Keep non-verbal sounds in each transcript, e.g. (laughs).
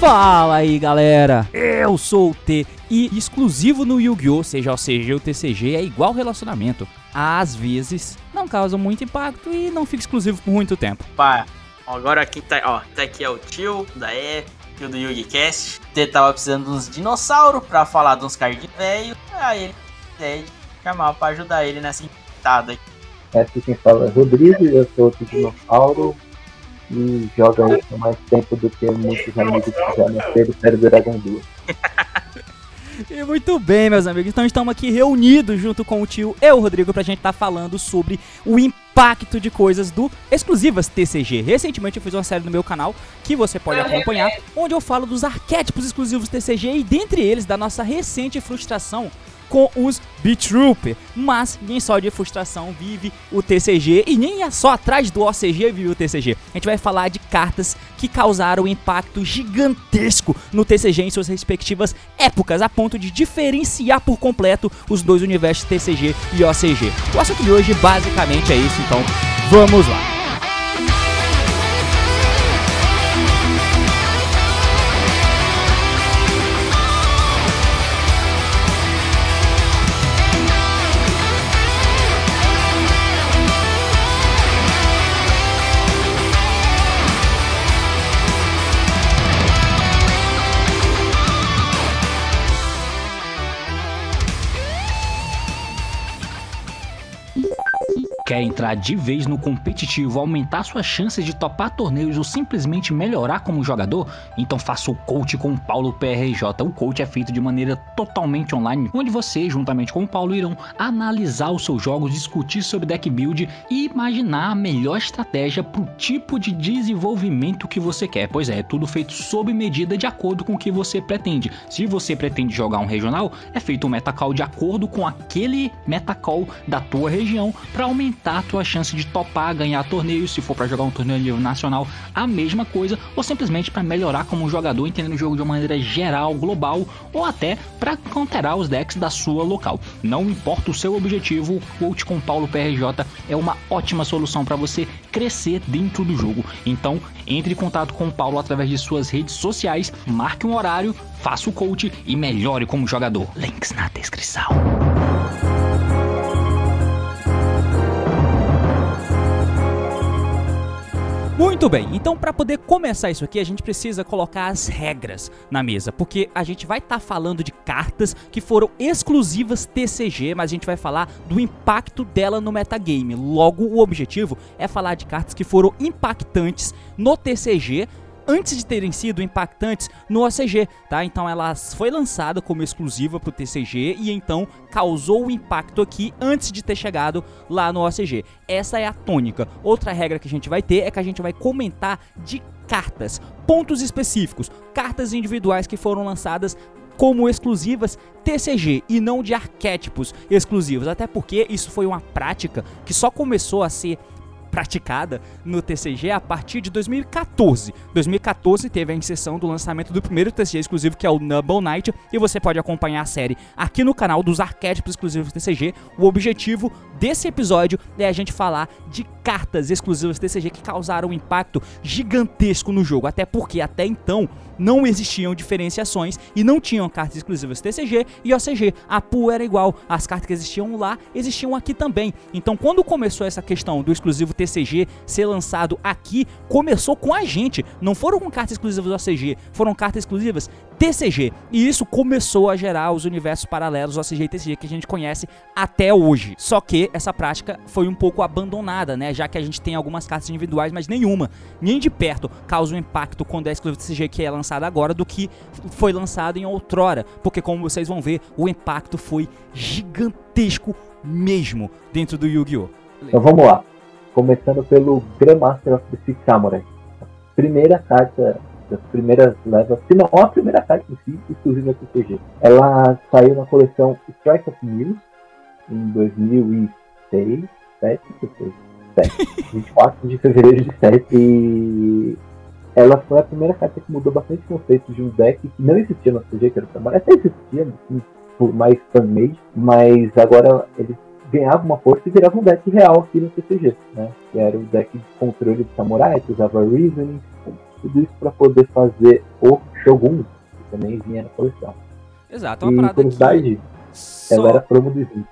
Fala aí galera, eu sou o T e exclusivo no Yu-Gi-Oh! Seja o CG ou TCG é igual relacionamento. Às vezes não causa muito impacto e não fica exclusivo por muito tempo. Pá, agora aqui tá, ó, tá aqui é o tio da E, tio do YugiCast. T tava precisando de uns dinossauros pra falar de uns cards velho, aí ele pede chamar pra ajudar ele nessa empreitada aqui. Essa quem fala é Rodrigo, eu sou outro dinossauro e joga aí com mais tempo do que muitos amigos que já nasceram série do Dragon 2. E muito bem, meus amigos. Então estamos aqui reunidos junto com o tio e o Rodrigo pra gente estar tá falando sobre o impacto de coisas do exclusivas TCG. Recentemente eu fiz uma série no meu canal que você pode acompanhar, onde eu falo dos arquétipos exclusivos TCG e dentre eles da nossa recente frustração com os B-Trooper. Mas nem só de frustração vive o TCG e nem é só atrás do OCG vive o TCG. A gente vai falar de cartas que causaram um impacto gigantesco no TCG em suas respectivas épocas, a ponto de diferenciar por completo os dois universos TCG e OCG. O assunto de hoje basicamente é isso, então vamos lá. Quer entrar de vez no competitivo, aumentar suas chances de topar torneios ou simplesmente melhorar como jogador? Então faça o coach com o Paulo PRJ. O coach é feito de maneira totalmente online, onde você, juntamente com o Paulo, irão analisar os seus jogos, discutir sobre deck build e imaginar a melhor estratégia para o tipo de desenvolvimento que você quer. Pois é, é tudo feito sob medida de acordo com o que você pretende. Se você pretende jogar um regional, é feito um metacall de acordo com aquele metacall da tua região para aumentar aumentar a tua chance de topar, ganhar torneios, se for para jogar um torneio a nível nacional, a mesma coisa, ou simplesmente para melhorar como jogador, entendendo o jogo de uma maneira geral, global, ou até para counterar os decks da sua local. Não importa o seu objetivo, o Coach com Paulo PRJ é uma ótima solução para você crescer dentro do jogo. Então, entre em contato com o Paulo através de suas redes sociais, marque um horário, faça o coach e melhore como jogador. Links na descrição. Muito bem, então para poder começar isso aqui, a gente precisa colocar as regras na mesa, porque a gente vai estar tá falando de cartas que foram exclusivas TCG, mas a gente vai falar do impacto dela no metagame. Logo, o objetivo é falar de cartas que foram impactantes no TCG antes de terem sido impactantes no OCG, tá? Então ela foi lançada como exclusiva para o TCG e então causou o impacto aqui antes de ter chegado lá no OCG. Essa é a tônica. Outra regra que a gente vai ter é que a gente vai comentar de cartas, pontos específicos, cartas individuais que foram lançadas como exclusivas TCG e não de arquétipos exclusivos, até porque isso foi uma prática que só começou a ser praticada no TCG a partir de 2014. 2014 teve a inserção do lançamento do primeiro TCG exclusivo, que é o Noble Knight, e você pode acompanhar a série aqui no canal dos arquétipos exclusivos TCG. O objetivo desse episódio é a gente falar de cartas exclusivas TCG que causaram um impacto gigantesco no jogo, até porque até então não existiam diferenciações e não tinham cartas exclusivas TCG e OCG. A pool era igual, as cartas que existiam lá existiam aqui também. Então, quando começou essa questão do exclusivo TCG ser lançado aqui, começou com a gente. Não foram com cartas exclusivas OCG, foram cartas exclusivas TCG. E isso começou a gerar os universos paralelos OCG e TCG que a gente conhece até hoje. Só que essa prática foi um pouco abandonada, né? Já que a gente tem algumas cartas individuais, mas nenhuma, nem de perto, causa um impacto quando é exclusivo TCG que é lançado agora do que foi lançado em outrora, porque como vocês vão ver, o impacto foi gigantesco mesmo dentro do Yu-Gi-Oh! Então vamos lá, começando pelo Grandmaster of the Six Samurai. Primeira carta das primeiras levas, se não a primeira carta em si, exclusiva do TCG. Ela saiu na coleção Strike of News em 2006, 7, 7, 24 de fevereiro de 7 e ela foi a primeira carta que mudou bastante o conceito de um deck que não existia no CG, que era o Samurai. Até existia, assim, por mais fan-made, mas agora ele ganhava uma força e virava um deck real aqui no CCG, né? Que era o deck de controle de Samurai, que usava Reasoning, Tudo isso para poder fazer o Shogun, que também vinha na coleção. Exato, é uma e parada curiosidade, que... Só... ela era promo do Slim.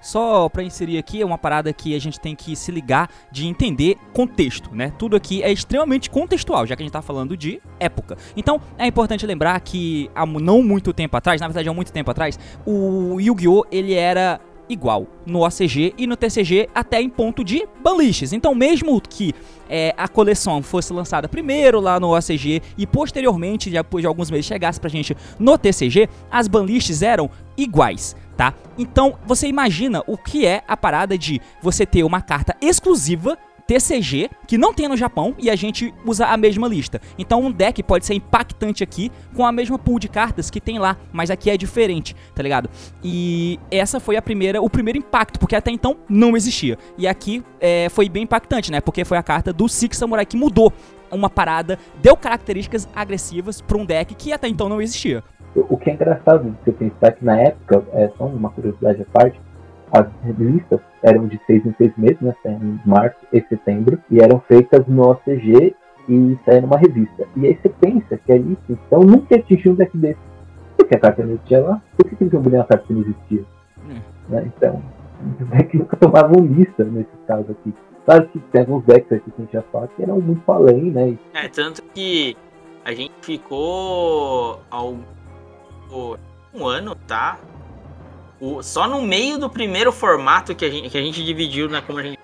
Só para inserir aqui, é uma parada que a gente tem que se ligar de entender contexto, né? Tudo aqui é extremamente contextual, já que a gente tá falando de época. Então, é importante lembrar que há não muito tempo atrás, na verdade há muito tempo atrás, o Yu-Gi-Oh! ele era igual no OCG e no TCG até em ponto de banliches. Então, mesmo que é, a coleção fosse lançada primeiro lá no OCG e posteriormente, depois de alguns meses, chegasse pra gente no TCG, as banliches eram iguais tá? Então, você imagina o que é a parada de você ter uma carta exclusiva TCG que não tem no Japão e a gente usa a mesma lista. Então um deck pode ser impactante aqui com a mesma pool de cartas que tem lá, mas aqui é diferente, tá ligado? E essa foi a primeira, o primeiro impacto, porque até então não existia. E aqui é, foi bem impactante, né? Porque foi a carta do Six Samurai que mudou uma parada, deu características agressivas para um deck que até então não existia. O que é engraçado de você pensar que na época, é só uma curiosidade à parte, as revistas eram de seis em seis meses, né? Em março e setembro, e eram feitas no OCG e saía numa revista. E aí você pensa que ali, então nunca atingiu um deck desse. Por que a carta não existia lá? Por que eles iam uma carta que não existia? Hum. Né? Então, os decks nunca (laughs) tomavam lista nesse caso aqui. Claro que tem alguns decks aqui que a gente já fala que eram muito além, né? É, tanto que a gente ficou ao um ano, tá? O, só no meio do primeiro formato que a gente, que a gente dividiu, né? Como a gente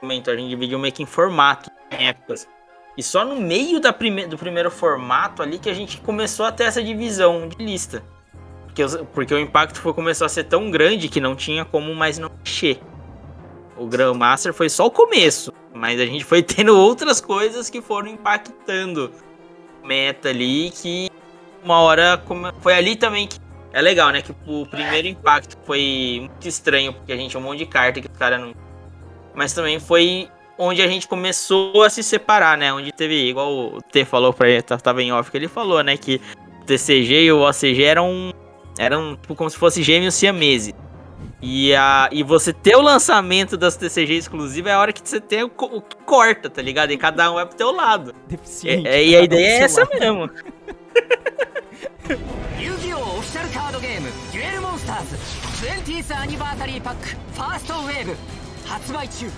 comentou, a gente dividiu meio que em formato, em épocas. E só no meio da prime do primeiro formato ali que a gente começou a ter essa divisão de lista. Porque, porque o impacto foi, começou a ser tão grande que não tinha como mais não mexer. O Grandmaster foi só o começo, mas a gente foi (laughs) tendo outras coisas que foram impactando meta ali que uma hora foi ali também que é legal, né? Que o primeiro impacto foi muito estranho, porque a gente tinha um monte de carta que os caras não. Mas também foi onde a gente começou a se separar, né? Onde teve, igual o T falou pra ele, tava em off, que ele falou, né? Que o TCG e o OCG eram, eram tipo, como se fosse gêmeos siameses. E, a, e você ter o lançamento das TCG exclusivas é a hora que você tem o, o que corta, tá ligado? E cada um vai pro teu lado. Deficiente. É, é, e a ideia é essa lado. mesmo. (laughs) 遊戯王オフィシャルカードゲーム「デュエルモンスターズ 20th アニバーサリーパックファーストウェーブ」発売中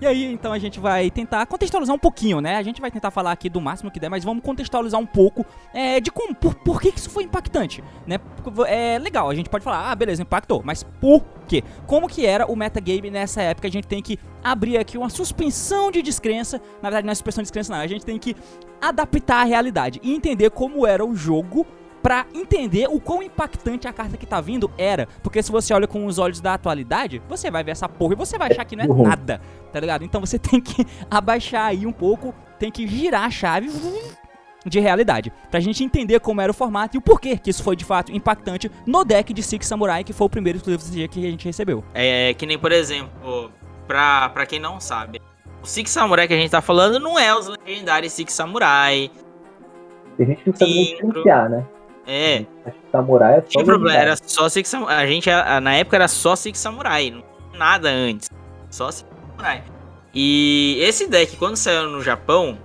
E aí, então a gente vai tentar contextualizar um pouquinho, né? A gente vai tentar falar aqui do máximo que der, mas vamos contextualizar um pouco é, de como, por, por que isso foi impactante, né? É legal, a gente pode falar, ah, beleza, impactou, mas por quê? Como que era o metagame nessa época? A gente tem que abrir aqui uma suspensão de descrença, na verdade não é suspensão de descrença não, a gente tem que adaptar a realidade e entender como era o jogo para entender o quão impactante a carta que tá vindo era. Porque se você olha com os olhos da atualidade, você vai ver essa porra e você vai achar que não é uhum. nada, tá ligado? Então você (laughs) tem que abaixar aí um pouco, tem que girar a chave de realidade, pra gente entender como era o formato e o porquê que isso foi de fato impactante no deck de Six Samurai, que foi o primeiro exclusivo que a gente recebeu. É que nem, por exemplo, pra, pra quem não sabe, o Six Samurai que a gente tá falando não é os legendários Six Samurai. Tem gente que não sabe diferenciar, né? É. Samurai é só. Tinha problema, era só Six Samurai. A gente, na época, era só Six Samurai. Nada antes. Só Six Samurai. E esse deck, quando saiu no Japão,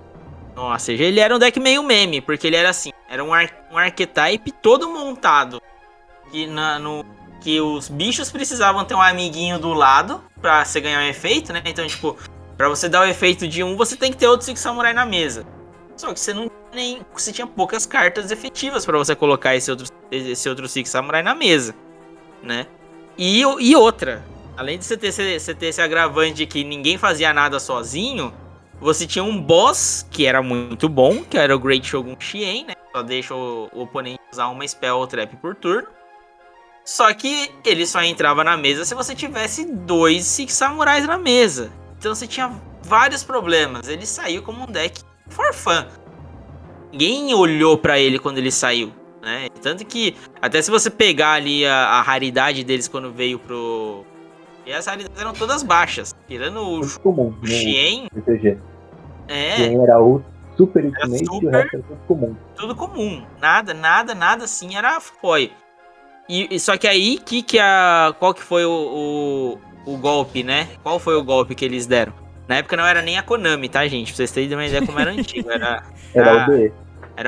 no ACG, ele era um deck meio meme, porque ele era assim: era um, ar um archetype todo montado. Que, na, no, que os bichos precisavam ter um amiguinho do lado pra você ganhar um efeito, né? Então, tipo, pra você dar o efeito de um, você tem que ter outro Six Samurai na mesa. Só que você não nem você tinha poucas cartas efetivas para você colocar esse outro esse outro Six Samurai na mesa, né? E, e outra, além de você ter, você ter esse agravante que ninguém fazia nada sozinho, você tinha um boss que era muito bom, que era o Great Shogun Shien, né? Só deixa o, o oponente usar uma spell ou trap por turno. Só que ele só entrava na mesa se você tivesse dois Six Samurais na mesa. Então você tinha vários problemas. Ele saiu como um deck for fun. Ninguém olhou para ele quando ele saiu, né? Tanto que, até se você pegar ali a, a raridade deles quando veio pro. E as raridades eram todas baixas. Tirando o, comum, o Xien. É. Xien era o super ultimate e o resto era tudo comum. Tudo comum. Nada, nada, nada assim era foi. E, e, só que aí, que, que a, qual que foi o, o, o golpe, né? Qual foi o golpe que eles deram? Na época não era nem a Konami, tá, gente? Pra vocês terem uma ideia como era (laughs) antigo. Era Era Ah,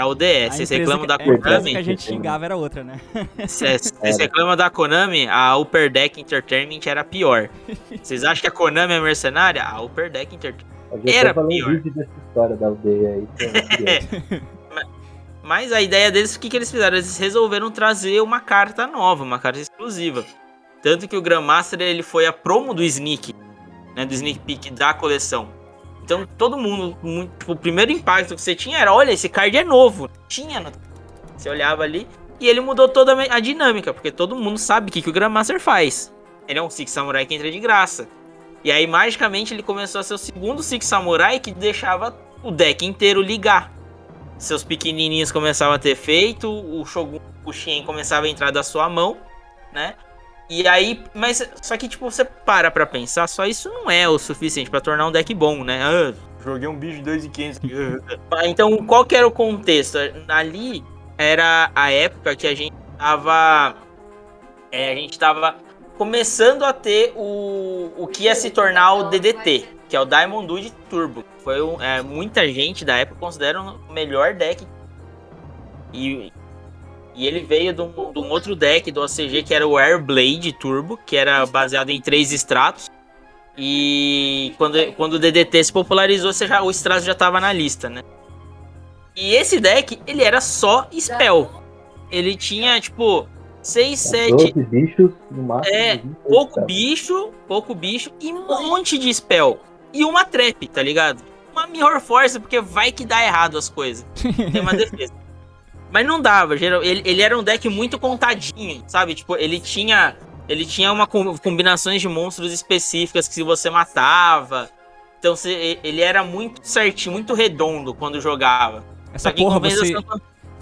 o D. Era. A Vocês reclamam que- da a empresa que a Konami? gente xingava era outra, né? (laughs) Vocês reclamam da Konami? A Upper Deck Entertainment era pior. Vocês acham que a Konami é mercenária? A Upper Deck Entertainment. A gente Era falar pior. um vídeo dessa história da aldeia aí. é. (laughs) Mas a ideia deles, o que, que eles fizeram? Eles resolveram trazer uma carta nova, uma carta exclusiva. Tanto que o Grandmaster ele foi a promo do Sneak, né, do Sneak Peek da coleção. Então todo mundo, muito- tipo, o primeiro impacto que você tinha era, olha, esse card é novo. Tinha, no... você olhava ali e ele mudou toda a dinâmica, porque todo mundo sabe o que, que o Grandmaster faz. Ele é um Six Samurai que entra de graça. E aí magicamente ele começou a ser o segundo Six Samurai que deixava o deck inteiro ligar seus pequenininhos começavam a ter feito, o Shogun Kushin começava a entrar da sua mão, né? E aí, mas só que tipo, você para pra pensar, só isso não é o suficiente pra tornar um deck bom, né? Ah, joguei um bicho de 2,500. (laughs) Ah, então, qual que era o contexto? Ali era a época que a gente tava é, a gente tava começando a ter o, o que ia se tornar o DDT, que é o Diamond Dude Turbo. Foi um- é, muita gente da época considera o melhor deck. E, e ele veio de um, de um outro deck do OCG que era o Airblade Turbo, que era baseado em três extratos. E quando, quando o DDT se popularizou, você já, o extrato já estava na lista, né? E esse deck, ele era só spell. Ele tinha, tipo, 6, 7, 12 bichos no máximo. É, 28 pouco bicho, pouco bicho e um monte de spell. E uma trap, tá ligado? Uma Mirror Force, porque vai que dá errado as coisas. Tem uma (laughs) defesa. Mas não dava, geral, ele, ele era um deck muito contadinho, sabe? Tipo, ele tinha. Ele tinha uma com- combinações de monstros específicas que se você matava. Então ele era muito certinho, muito redondo quando jogava. Essa porra, você,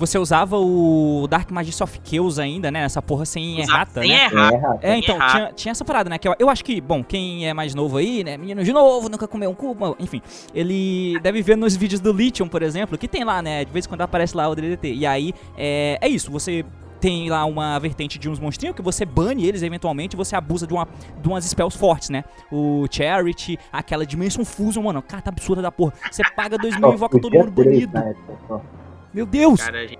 você usava o Dark Magia of Chaos ainda, né? Essa porra sem usava errata, sem né? errar. É errado. É, então, tinha, tinha essa parada, né? Que eu, eu acho que, bom, quem é mais novo aí, né? Menino de novo, nunca comeu um cubo, enfim. Ele deve ver nos vídeos do Lithium, por exemplo, que tem lá, né? De vez em quando aparece lá o DDT. E aí, é, é isso, você tem lá uma vertente de uns monstrinhos que você bane eles eventualmente e você abusa de, uma, de umas spells fortes, né? O Charity, aquela Dimension Fusion, mano, carta absurda da porra. Você paga 2 mil e invoca todo mundo três banido. Meu Deus! Cara, a gente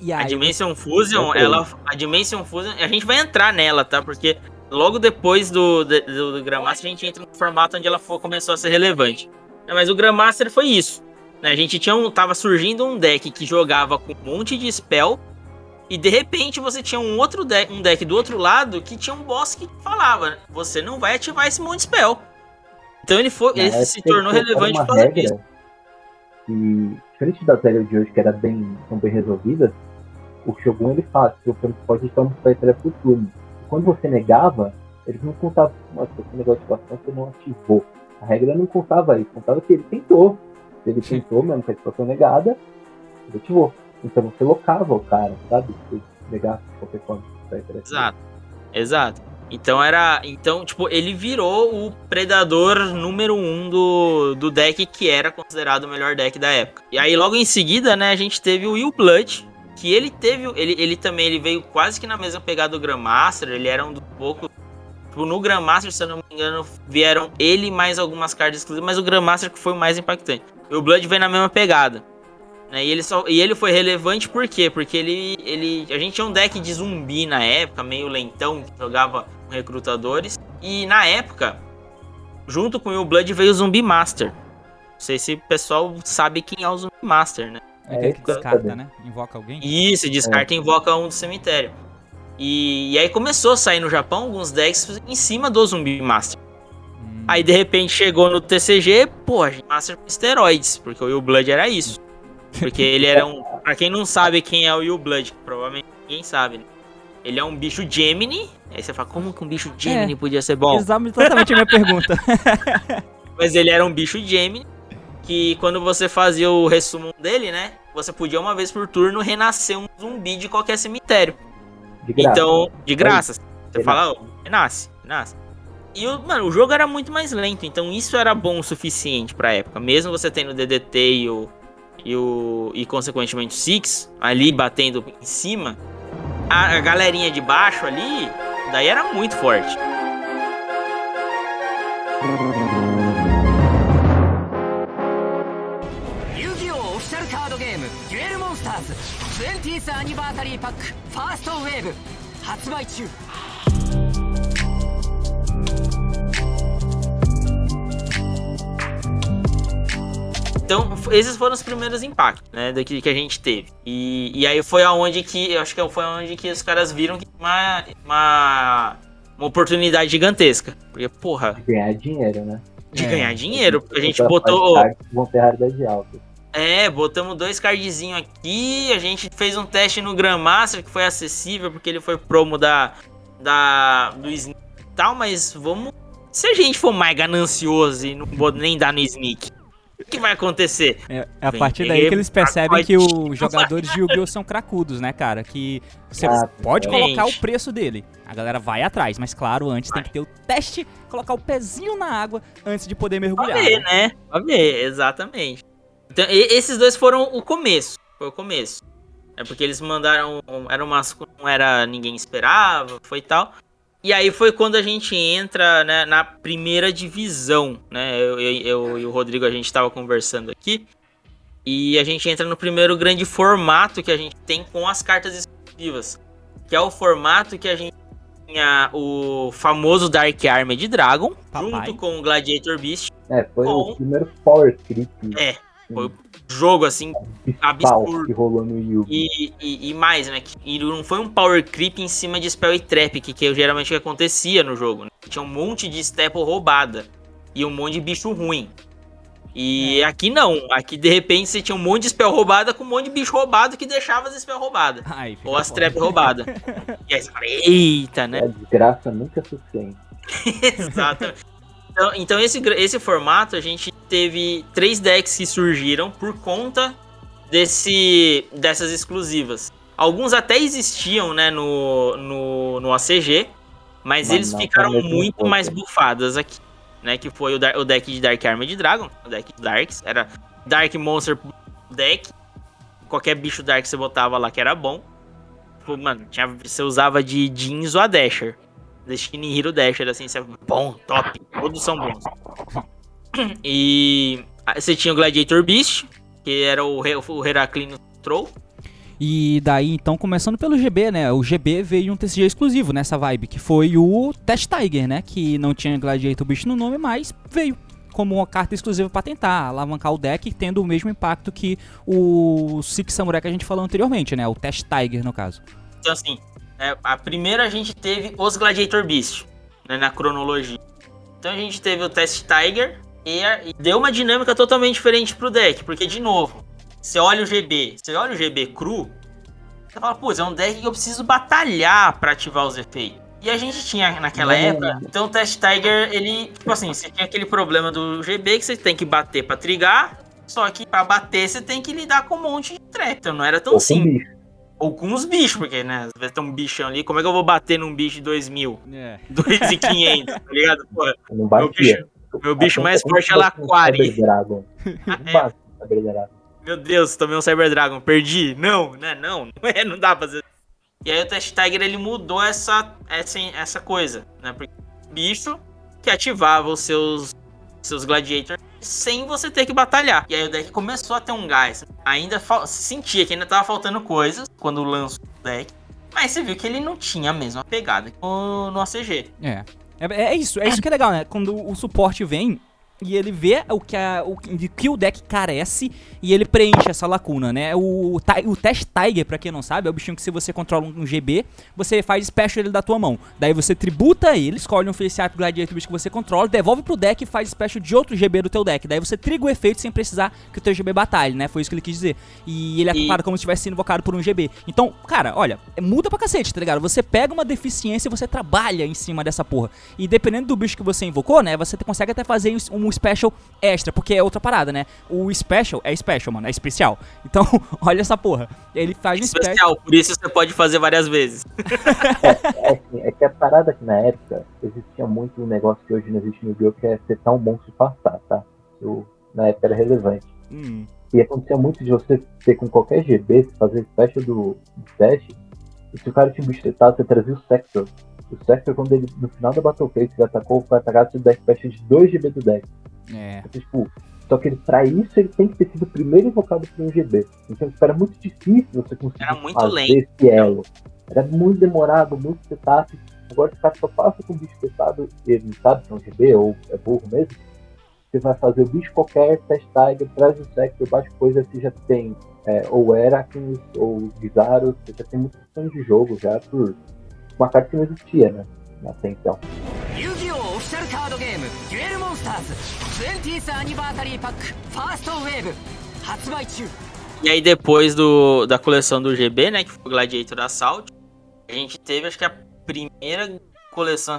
E A aí, Dimension Fusion, ela. A Dimension Fusion, a gente vai entrar nela, tá? Porque logo depois do, do, do Grandmaster a gente entra no formato onde ela for- começou a ser relevante. É, Mas o Grandmaster foi isso. né? A gente tinha um. Tava surgindo um deck que jogava com um monte de spell. E de repente você tinha um outro deck, um deck do outro lado que tinha um boss que falava? Você não vai ativar esse monte de spell. Então ele foi. Ele se tornou relevante por causa disso. Que, diferente das regras de hoje, que era bem, são bem resolvidas, o Shogun ele faz, que você pode deixar uma tarefa por turno. E quando você negava, eles não contavam, mas esse negócio de você não ativou. A regra não contava isso, contava que ele tentou. Se ele tentou, mesmo ativação negada, ele ativou. Então você locava o cara, sabe? Se negasse de qualquer forma. tarefa. Exato. Exato. Então era. Então, tipo, ele virou o predador número um do, do deck que era considerado o melhor deck da época. E aí, logo em seguida, né, a gente teve o Will Blood. Que ele teve. Ele, ele também ele veio quase que na mesma pegada do Grandmaster. Ele era um dos poucos. Tipo, no Grandmaster, se eu não me engano, vieram ele mais algumas cartas exclusivas, mas o Grandmaster que foi o mais impactante. E o Blood veio na mesma pegada. né? E ele, só, e ele foi relevante por quê? Porque ele, ele. A gente tinha um deck de zumbi na época, meio lentão, que jogava recrutadores. E na época, junto com o Blood veio o Zumbi Master. Não sei se o pessoal sabe quem é o Zumbi Master, né? é aquele que descarta, né? Invoca alguém. Isso, descarta e invoca um do cemitério. E, e aí começou a sair no Japão alguns decks em cima do Zumbi Master. Hum. Aí de repente chegou no TCG, pô, Master com esteroides, porque o Will Blood era isso. Porque ele era um. Pra quem não sabe quem é o Will Blood, provavelmente ninguém sabe, né? Ele é um bicho Gemini. Aí você fala, como que um bicho Gemini podia ser bom? Exatamente a minha pergunta. (laughs) Mas ele era um bicho Gemini. Que quando você fazia o resumo dele, né? Você podia uma vez por turno renascer um zumbi de qualquer cemitério. De graça. Então, de graça. Você Renasce. fala, ó, renasce, renasce. E, o, mano, o jogo era muito mais lento, então isso era bom o suficiente pra época. Mesmo você tendo o DDT e o. E, o, e consequentemente o Six ali batendo em cima, a galerinha de baixo ali, daí era muito forte. Yu-Gi-Oh! Oficial Card Game. Duel Monsters. 20th Anniversary Pack. First Wave. 発売中。Então, esses foram os primeiros impactos, né, daqui que a gente teve. E, e aí foi aonde que, eu acho que foi aonde que os caras viram que uma, uma, uma oportunidade gigantesca. Porque, porra, Ganhar dinheiro, né? de É. ganhar dinheiro, a gente botou... Vão ter raridade alta. É, botamos dois cardzinhos aqui, a gente fez um teste no Grandmaster que foi acessível, porque ele foi promo da, da do Sneak e tal, mas vamos... Se a gente for mais ganancioso e não nem dar no Sneak, o que vai acontecer? É, a Vem partir daí que eles percebem que os jogadores de Yu-Gi-Oh! são cracudos, né, cara? Que você Ah, pode gente. colocar o preço dele. A galera vai atrás, mas claro, antes tem que ter o teste, colocar o pezinho na água antes de poder Pra mergulhar. ver, né? né? Pra ver, exatamente. Então, e- esses dois foram o começo. Foi o começo. É porque eles mandaram. Era que Não era. Ninguém esperava, foi tal. E aí foi quando a gente entra né, na primeira divisão, né? Eu, eu- eu e o Rodrigo a gente tava conversando aqui. E a gente entra no primeiro grande formato que a gente tem com as cartas exclusivas. Que é o formato que a gente tinha o famoso Dark Armored Dragon, Papai. junto com o Gladiator Beast. É, foi Bom. o primeiro Power Creep É, foi o jogo assim absurdo. que rolou no Yu-Gi. e, e, e mais, né? que- E não foi um power creep em cima de spell e trap, que, que geralmente acontecia no jogo. Né? Tinha um monte de staple roubada e um monte de bicho ruim. E aqui não, aqui de repente você tinha um monte de spell roubada com um monte de bicho roubado que deixava as spell roubadas. Ai, Ou as trap roubadas. (laughs) e aí você fala, eita, né? A desgraça nunca é suficiente. (laughs) Exatamente. Então, então esse, esse formato a gente teve três decks que surgiram por conta desse, dessas exclusivas. Alguns até existiam né, no, no, no ACG, mas Mas eles ficaram muito mais bufadas aqui. Né, que foi o, o deck de Dark Armored Dragon, o deck de Darks. Era Dark Monster deck. Qualquer bicho Dark que você botava lá que era bom. Tipo, mano, tinha, você usava de Jeans ou a Dasher. Destiny Hero Dasher, assim, você, bom, top. Todos são bons. E você tinha o Gladiator Beast, que era o, o Heraclino Troll. E daí, então, começando pelo GB, né? O GB veio um TCG exclusivo nessa vibe, que foi o Test Tiger, né? Que não tinha Gladiator Beast no nome, mas veio como uma carta exclusiva pra tentar alavancar o deck, tendo o mesmo impacto que o Six Samurai que a gente falou anteriormente, né? O Test Tiger, no caso. Então, assim, é, a primeira a gente teve os Gladiator Beast, né, na cronologia. Então a gente teve o Test Tiger e, a- e deu uma dinâmica totalmente diferente pro deck, porque, de novo, você olha o GB, você olha o GB cru, você fala, pô, é um deck que eu preciso batalhar pra ativar os efeitos. E a gente tinha naquela Não. época, então o Test Tiger, ele, tipo assim, você tinha aquele problema do GB que você tem que bater pra trigar, só que pra bater você tem que lidar com um monte de trap, então não era tão Ou simples. Ou com os bichos, porque, né? Às vezes tem um bichão ali. Como é que eu vou bater num bicho de 2.000? É. 2.500, tá ligado? Porra, Não meu batia. bicho, meu bicho mais forte é Laquari. Cyber Dragon. Não (laughs) É. bate um Cyber Dragon. Meu Deus, tomei um Cyber Dragon, perdi. Não, né? Não, (laughs) não é, não dá pra fazer. E aí o Test Tiger ele mudou essa, essa, essa coisa, né? Porque bicho que ativava os seus, seus gladiators sem você ter que batalhar. E aí o deck começou a ter um gás. Ainda sentia que ainda tava faltando coisas quando lançou o deck. Mas você viu que ele não tinha a mesma pegada no, no ACG. É. É, é isso, é isso que é legal, né? Quando o suporte vem e ele vê o que, a, o de que o deck carece e ele preenche essa lacuna, né? O, o Test Tiger, pra quem não sabe, é o bichinho que se você controla um GB, você faz special ele da tua mão. Daí você tributa ele, escolhe um face up gladiator bicho que você controla, devolve pro deck e faz special de outro GB do teu deck. Daí você triga o efeito sem precisar que o teu GB batalhe, né? Foi isso que ele quis dizer. E ele é E- como se tivesse sido invocado por um GB. Então, cara, olha, é- muda pra cacete, tá ligado? Você pega uma deficiência e você trabalha em cima dessa porra. E dependendo do bicho que você invocou, né, você consegue até fazer um special extra, porque é outra parada, né? O special é special, mano, é especial. (laughs) Então, olha essa porra. Ele faz um special. Especial, por isso você pode fazer várias vezes. É, assim, é que a parada que na época existia muito um negócio que hoje não existe no Yu-Gi-Oh! que é setar um monstro e passar, tá? Isso na época era relevante. Hum, E acontecia muito de você ter com qualquer GB, você fazer special do, do teste, e se o cara tinha um bicho setado, você trazia o Sector. O Sector, quando ele, no final da Battle Phase, ele atacou, foi atacar, você dá special de 2 GB do deck. é. Então, tipo, Só que ele, pra isso ele tem que ter sido primeiro invocado por um GB. Então tipo, era muito difícil você conseguir Era muito fazer lento. esse elo. Era muito demorado, muito setup. Agora o cara só passa com o bicho testado, ele não sabe se é um GB ou é burro mesmo. Você vai fazer o bicho qualquer, test tiger, traz o sector, baixa coisa, você já tem é, ou Heracles ou Gizaros, você já tem muitas opções de jogo já por uma carta que não existia, né? Até então. Yu-Gi-Oh! Official Card Game Duel Monsters 20th Anniversary Pack First Wave 発売中 e aí depois do, da coleção do GB, né, que foi o Gladiator Assault, a gente teve acho que a primeira coleção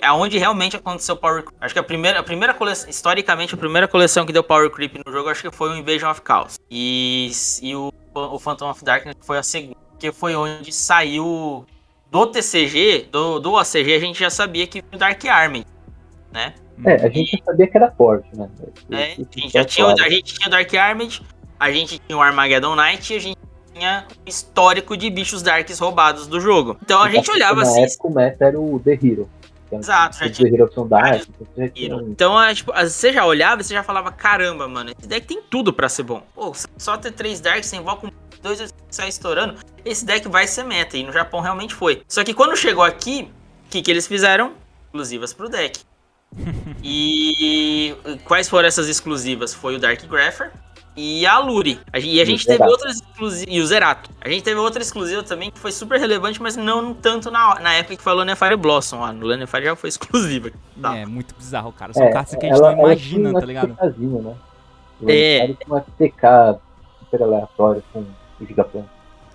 é aonde realmente aconteceu Power Creep. Acho que a primeira, a primeira coleção, historicamente, a primeira coleção que deu Power Creep no jogo, acho que foi o Invasion of Chaos. E, e o, o Phantom of Darkness foi a segunda, que foi onde saiu do TCG, do, do OCG, a gente já sabia que o Dark Army, né? É, a gente já sabia que era forte, né? É, Isso- a gente já é tinha, claro. a gente tinha o Dark Armored, a gente tinha o Armageddon Knight e a gente tinha o histórico de bichos darks roubados do jogo. Então a gente olhava Na assim. época o meta era o The Hero. é- Exato, já os tinha The Hero são Dark, então já Então, é, tipo, você já olhava e você já falava, caramba, mano, esse deck tem tudo pra ser bom. Pô, só ter três darks, você invoca um dois sai estourando, esse deck vai ser meta. E no Japão realmente foi. Só que quando chegou aqui, o que, que eles fizeram? Exclusivas pro deck. (laughs) e quais foram essas exclusivas? Foi o Dark Grapher e a Luri. A E a E o gente teve Zerato. outras exclusivas. E o Zerato. A gente teve outra exclusiva também que foi super relevante, mas não tanto na, na época que falou Fire Blossom. Lá no Lanefire já foi (laughs) exclusiva. Tá. É muito bizarro, cara. São É, cartas que a gente ela- não imagina, tá ligado? Né? É. Ela tinha um FTK super aleatório com o Gigaplan.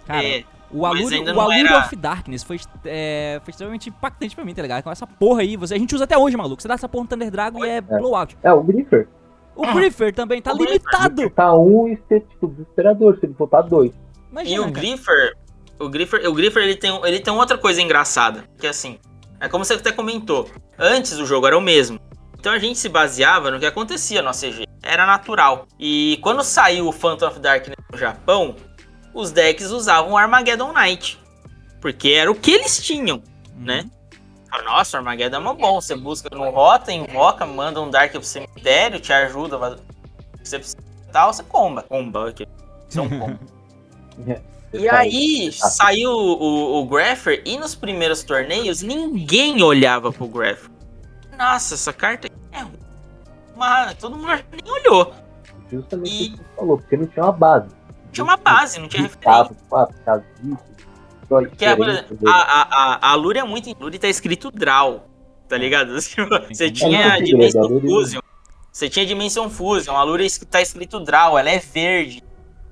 Cara, É, o ainda o não Allure era- of Darkness foi, é, foi extremamente impactante pra mim, tá ligado? Com essa porra aí, você, a gente usa até hoje, maluco. Você dá essa porra no Thunder Dragon e é, blowout. É, o Griffer O Griffer também tá O Griffer. limitado. tá um e ser, tipo, desesperador se ele botar dois. Imagina, E o. Griffer, o Griffer, o Griffer ele tem, ele tem outra coisa engraçada, que assim, é como você até comentou, antes o jogo era o mesmo. Então a gente se baseava no que acontecia no ACG, era natural. E quando saiu o Phantom of Darkness no Japão, os decks usavam o Armageddon Knight, porque era o que eles tinham, né? Fala, Nossa, o Armageddon é mó bom, você busca no rota, invoca, manda um Dark pro cemitério, te ajuda, você precisa e tal, você comba. Comba, aqui. Isso é um combo. (laughs) E aí saiu o, o Grapher e nos primeiros torneios ninguém olhava pro Grapher. Nossa, essa carta aqui é ruim. Mas todo mundo nem olhou. Justamente E- o que você falou, porque não tinha uma base. Tinha uma base, não tinha referência. Quatro. Só Porque, exemplo, dele. a, a, a, a Lure é muito. Lure tá escrito Draw, tá ligado? (laughs) Tipo, Você É tinha a Dimension a Fusion. Você tinha Dimension Fusion. A Lure tá escrito Draw, ela é verde.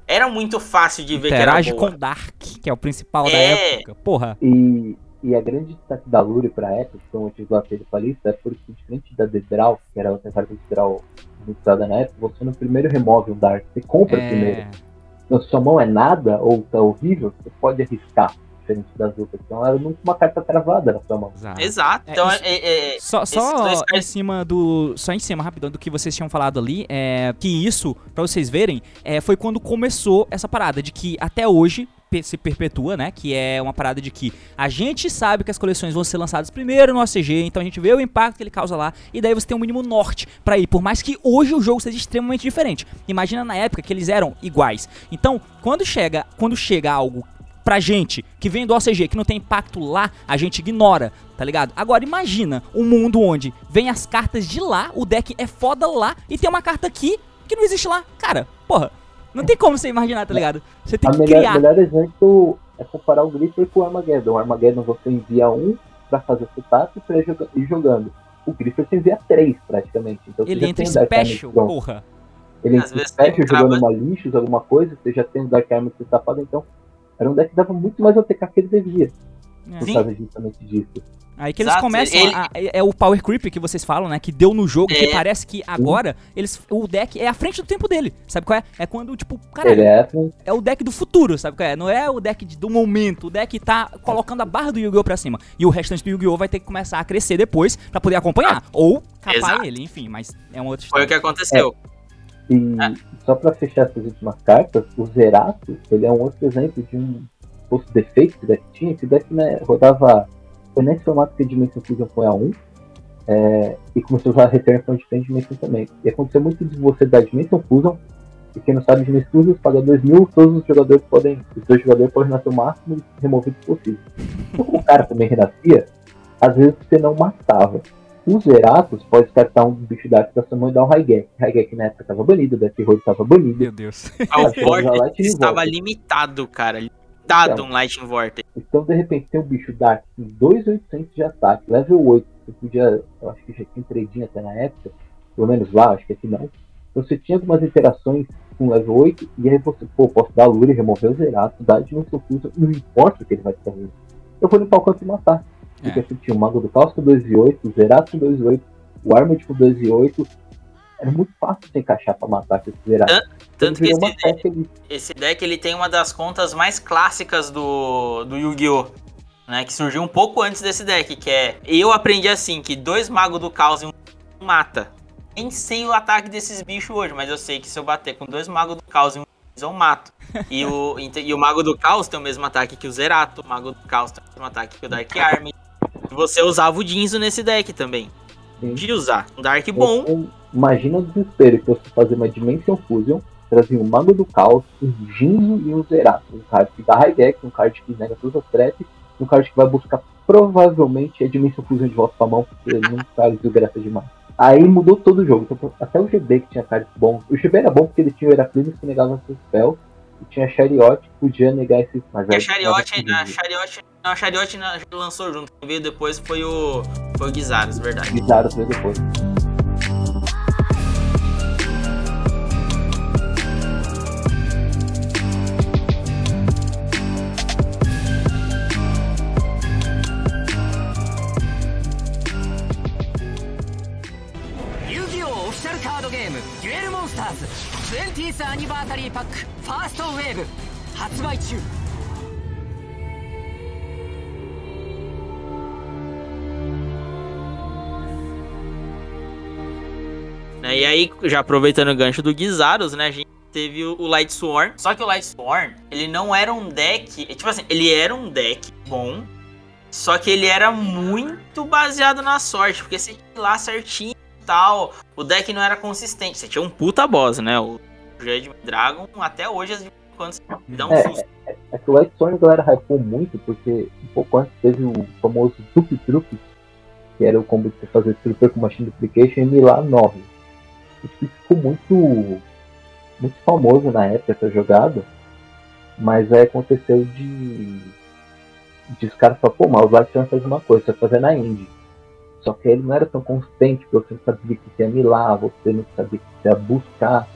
Era muito fácil de ver Interage que era boa. com Dark, que é o principal da É. época. Porra. E, e a grande destaque da Lure pra época, que foi antes do apelo pra lista, é porque diferente da Dedral, que era outra carta de Dedral muito usada na época, você no primeiro remove um Dark, você compra primeiro. É, Então, se sua mão é nada ou tá horrível, você pode arriscar, diferente das outras. Então era nunca uma carta travada na sua mão. exato. Exato. É, Então, isso- é, é- Só, dois só em cima do. Só em cima, rapidão, do que vocês tinham falado ali, é que isso, pra vocês verem, é, foi quando começou essa parada de que até hoje se perpetua, né? Que é uma parada de que a gente sabe que as coleções vão ser lançadas primeiro no OCG, então a gente vê o impacto que ele causa lá, e daí você tem um mínimo norte pra ir. Por mais que hoje o jogo seja extremamente diferente. Imagina na época que eles eram iguais. Então, quando chega, quando chega algo pra gente que vem do OCG, que não tem impacto lá, a gente ignora, tá ligado? Agora imagina um mundo onde vem as cartas de lá, o deck é foda lá e tem uma carta aqui que não existe lá. Cara, porra, não tem como você imaginar, tá ligado? Você tem A que melhor, criar. melhor exemplo é comparar o Griffer com o Armageddon. O Armageddon você envia um pra fazer o setup pra ir joga- ir jogando. O Griffer você envia três praticamente. Então, Ele entra o Armor special, porra. Ele entra vezes special jogando uma lixos, alguma coisa, você já tem o Dark Armor setupado, então era um deck que dava muito mais OTK que ele devia. Por Sim. causa justamente disso. Aí que eles Exato, começam ele- a, é, é o power creep que vocês falam, né? Que deu no jogo, que É. parece que agora eles, o deck é à frente do tempo dele. Sabe qual é? É quando, tipo, cara, Ele é é o deck do futuro, sabe qual é? Não é o deck de- do momento, o deck tá colocando a barra do Yu-Gi-Oh! pra cima. E o restante do Yu-Gi-Oh! vai ter que começar a crescer depois pra poder acompanhar. Ou capar Exato. ele, enfim, mas é uma outra Foi o que aconteceu. E Ah. só pra fechar essas últimas cartas, o Zerato, ele é um outro exemplo de um posto defeito que o deck tinha, que o deck né, rodava. Foi nesse formato que a Dimension Fusion foi a 1. É, e começou a usar Return from Defense Dimension também. E aconteceu muito de você dar Dimension Fusion, e quem não sabe, Dimension Fusion paga 2 mil, todos os jogadores podem, os dois jogadores podem nascer o máximo removido possível. Então, como o cara também renascia, às vezes você não matava. Os Zeratos pode descartar um bicho Dark da sua mão e dar um Raigek. Raigek na época estava banido, Death Road estava banido. Meu Deus. O Vortex estava limitado, cara. Limitado Então. um Lightning Vortex. Então, de repente, tem um bicho Dark com 2,800 de ataque, level 8. Você podia, eu acho que já tinha trading até na época, pelo menos lá, acho que aqui não. Então, você tinha algumas interações com level 8, e aí você, pô, posso dar Lure, remover o Zerato, dar Dimensão Fusion, não importa o que ele vai fazer. Eu vou limpar o campo e matar. Porque É. você tinha o Mago do Caos com 2,8, o Zerato com 2,8, o Armored com 2,8. Era muito fácil de encaixar pra matar esse Zerato. Tanto que Virou esse esse deck ele tem uma das contas mais clássicas do, do Yu-Gi-Oh! Né, que surgiu um pouco antes desse deck, que é eu aprendi assim, que dois magos do caos e um mata. Nem sei o ataque desses bichos hoje, mas eu sei que se eu bater com dois magos do caos e um eu mato. E o, (laughs) e o mago do caos tem o mesmo ataque que o Zerato, o mago do caos tem o mesmo ataque que o Dark Army. E você usava o Jinzo nesse deck também. Sim. Podia usar. Um Dark bom, Então, imagina o desespero que você fazer uma Dimension Fusion, trazer um Mago do Caos, um Jinzo e um Zerato. Um card que dá high deck, um card que nega todas as threats, um card que vai buscar provavelmente a Dimension Fusion de volta pra mão, porque ele não faz desgraça demais. Aí mudou todo o jogo. Então, até o GB que tinha cards bons. O GB era bom porque ele tinha o Heraclinos que negava seus spells. E tinha Chariot que podia negar esses. Mas a aí- Chariot, a Chariot, não, a Chariot lançou junto. Quem veio depois foi o, foi o Gizaros, verdade. Bizarro veio depois. 遊戯王オフィシャルカードゲーム「デュエルモンスターズ 20th アニバーサリーパックファーストウェーブ」発売中 Né, E aí, já aproveitando o gancho do Gizaros, né, a gente teve o o Light Sworn. Só que o Light Sworn, ele não era um deck, tipo assim, ele era um deck bom, só que ele era muito baseado na sorte, porque você tinha que ir lá certinho e tal, o deck não era consistente. Você tinha um puta boss, né, o Judgment Dragon, até hoje, vezes, quando você dá um É, susto. É que o White Storm a galera hypou muito, porque um pouco antes teve o famoso Tup Trup, que era o combo de você fazer Trooper com Machine Duplication e Milá 9. Isso ficou muito, muito famoso na época essa jogada, mas aí aconteceu de, de os caras falaram, pô, mas o White Storm faz uma coisa, você vai fazer na Indie. Só que ele não era tão consistente, porque você não sabia que você ia milar, você não sabia que você ia buscar.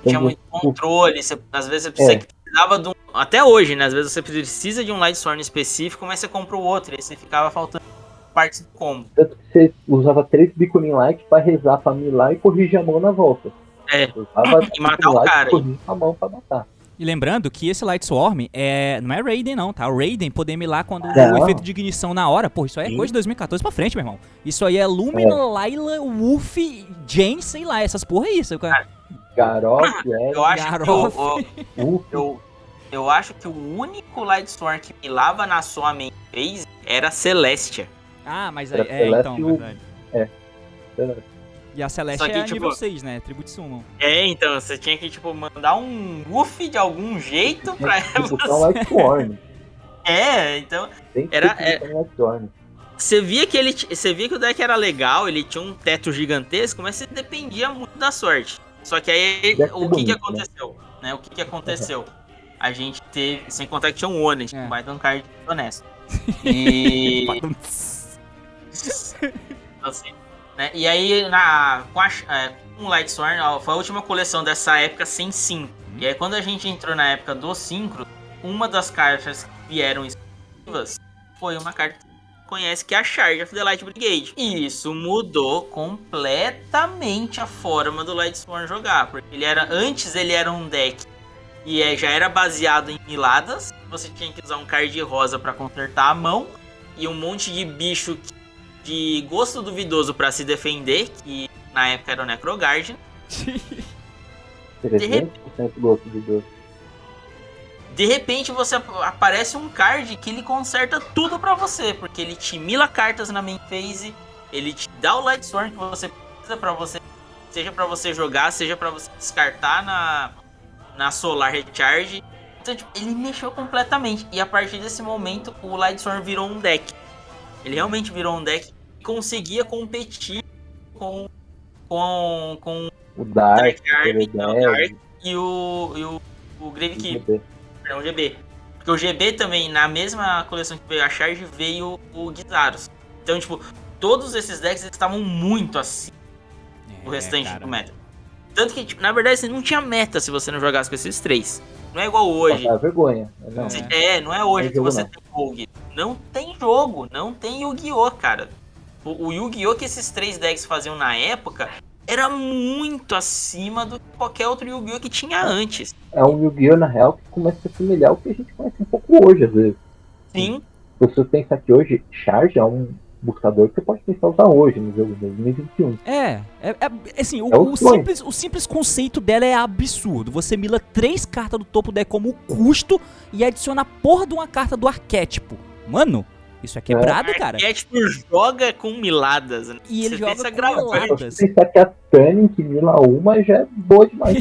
Então, tinha muito você- controle, você- às vezes você É. precisava de um. Até hoje, né? Às vezes você precisa de um Light Sworn específico, mas você compra o outro, e aí você ficava faltando partes do combo. Tanto que você usava três Biconin Light pra rezar pra milar e corrigir a mão na volta. É. (laughs) E matar o cara, e corrigir a mão pra matar. E lembrando que esse Light Swarm é, não é Raiden, não, tá? O Raiden poder milar quando Não. o efeito de ignição na hora. Pô, isso aí é Sim. coisa de 2014 pra frente, meu irmão. Isso aí é Lumina, Layla, Wolf, Jane, sei lá, essas porra é isso. cara. Garot, (laughs) é, Eu acho que Garof. o, o- Uf, eu, eu acho que o único Light Sworn que milava na sua main phase era Celestia. Ah, mas Era é, é então, verdade. E a Celeste Só que, é tipo, nível 6, né? Tributo de Summon. É, então, você tinha que, tipo, mandar um buff de algum jeito pra que um ela. Sworn. (laughs) É, então. Tem que Era- que um Sworn. Você via que ele. Você via que o deck era legal, ele tinha um teto gigantesco, mas você dependia muito da sorte. Só que aí Deck o que, que bonito, né? aconteceu? Né? O que, que aconteceu? (laughs) A gente teve. Sem contar que tinha um Honest, É. um um card honesto. (laughs) E. assim, né? E aí, na, com, a, é, com o Light Sworn, foi a última coleção dessa época sem sync. E aí, quando a gente entrou na época do Synchro, uma das cartas que vieram exclusivas foi uma carta que você conhece, que é a Charge of the Light Brigade. E isso mudou completamente a forma do Light Sworn jogar. Porque ele era, antes ele era um deck e é, já era baseado em miladas. Você tinha que usar um card rosa para consertar a mão. E um monte de bicho que- de gosto duvidoso para se defender, que na época era o Necroguardian. (laughs) 300% gosto de. De repente você ap- aparece um card que ele conserta tudo pra você, porque ele te mila cartas na main phase, ele te dá o Lightsworn que você precisa pra você. Seja pra você jogar, seja pra você descartar na, na Solar Recharge. Então, tipo, ele mexeu completamente. E a partir desse momento, o Lightsworn virou um deck. Ele realmente virou um deck que conseguia competir com. com. com O Dark, Dark Army, o Dark e o. e o, o Grave o Keeper. Perdão, o GB. Porque o GB também, na mesma coleção que veio a Charge, veio o Guizaros. Então, tipo, todos esses decks estavam muito acima do restante cara. do meta. Tanto que, tipo, na verdade, você não tinha meta se você não jogasse com esses três. Não é igual hoje. Passar vergonha. Não, É. É, não é hoje Tem que jogo, você não. tem Rogue. Não tem jogo, não tem Yu-Gi-Oh, cara. O, o Yu-Gi-Oh que esses três decks faziam na época era muito acima do que qualquer outro Yu-Gi-Oh que tinha antes. É um Yu-Gi-Oh! na real que começa a semelhar ao que a gente conhece um pouco hoje, às vezes. Sim, Se você pensar que hoje, Charge é um buscador que você pode pensar usar hoje no jogo de 2021. É, é, é, assim, o, É o o simples, o simples conceito dela é absurdo. Você mila três cartas do topo do deck como custo e adiciona a porra de uma carta do arquétipo. Mano, isso é quebrado, cara. Arquétipo joga com miladas. né? E ele Você joga com gravando. miladas. Pensar que a Tani que mila uma já é boa demais.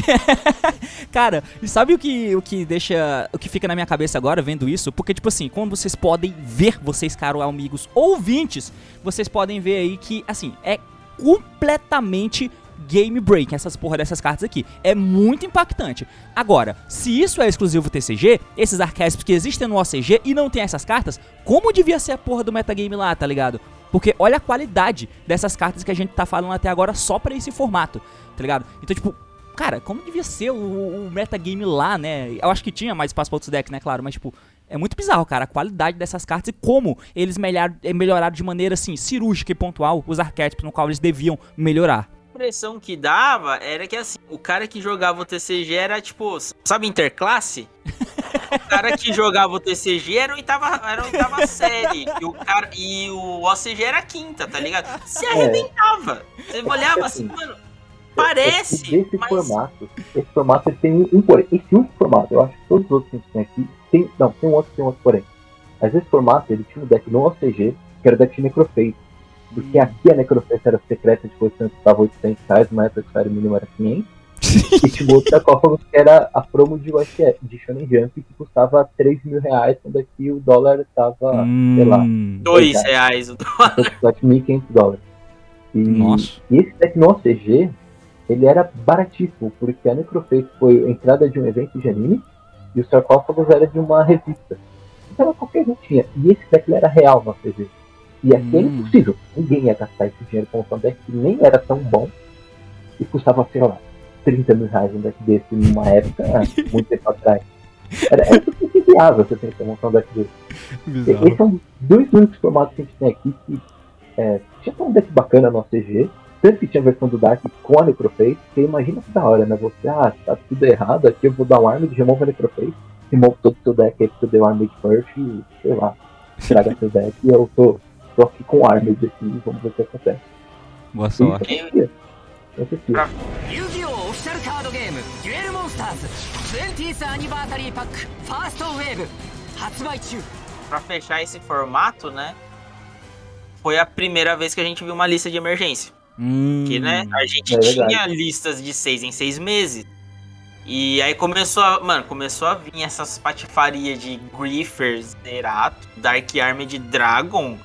(laughs) Cara, e sabe o que, o que deixa. O que fica na minha cabeça agora vendo isso? Porque, tipo assim, quando vocês podem ver, vocês, caros amigos ouvintes, vocês podem ver aí que, assim, é completamente game break essas porra dessas cartas aqui. É muito impactante. Agora, se isso é exclusivo TCG, esses arquétipos que existem no OCG e não tem essas cartas, como devia ser a porra do metagame lá, tá ligado? Porque olha a qualidade dessas cartas que a gente tá falando até agora só pra esse formato, tá ligado? Então, tipo, cara, como devia ser o, o metagame lá, né? Eu acho que tinha mais espaço pra outros decks, né? Claro, mas, tipo, é muito bizarro, cara, a qualidade dessas cartas e como eles melhor, eh, melhoraram de maneira, assim, cirúrgica e pontual os arquétipos no qual eles deviam melhorar. A impressão que dava era que assim, o cara que jogava o TCG era tipo, sabe interclasse? o cara que jogava o TCG era oitava, era oitava série. E o, cara, e o OCG era a quinta, tá ligado? Se arrebentava. Você olhava assim, mano, parece. Esse mas- formato, esse formato ele tem um, um porém. Esse único formato, eu acho que todos os outros que a gente tem aqui, tem, não, tem um outro, tem um outro porém. Mas esse formato, ele tinha um deck no OCG, que era o deck de Necroface. Porque Hum. aqui a Necroface era secreta, depois você custava 800 reais, que o salário mínimo era 500. e tinha outro sarcófagos que era a promo de, que é, de Shonen Jump, que custava 3 mil reais, quando aqui o dólar tava, sei lá, Hum, Dois Verdade. reais o quase 1.500 dólares. E, Nossa. e esse deck no OCG, ele era baratíssimo, porque a Necroface foi a entrada de um evento de anime e o sarcófagos era de uma revista. Então era qualquer um tinha. E esse deck ele era real no OCG. E aqui era Hum. impossível. Ninguém ia gastar esse dinheiro com um deck que nem era tão bom e custava, sei lá, 30 mil reais um deck desse numa época, (laughs) muito tempo atrás. Era, era inviável você montar um deck desse. Esses são dois únicos formatos que a gente tem aqui que é, tinha um deck bacana no CG, tanto que tinha a versão do Dark com a Necroface, que imagina que da hora, né? Você, ah, tá tudo errado, aqui eu vou dar um Armed, removo a Necroface, removo todo o seu deck aí porque eu dei o Armed first e, sei lá, estraga seu deck e eu tô, tô aqui com armas aqui, vamos ver o que acontece. Boa sorte. Eu. Yu-Gi-Oh! Official 20th Anniversary Pack First Wave 発売中 Pra fechar esse formato, né? Foi a primeira vez que a gente viu uma lista de emergência. Hum, que, né? A gente é tinha listas de seis em seis meses. E aí começou a. Mano, começou a vir essas patifarias de Griffers, Derato, Dark Armed Dragon.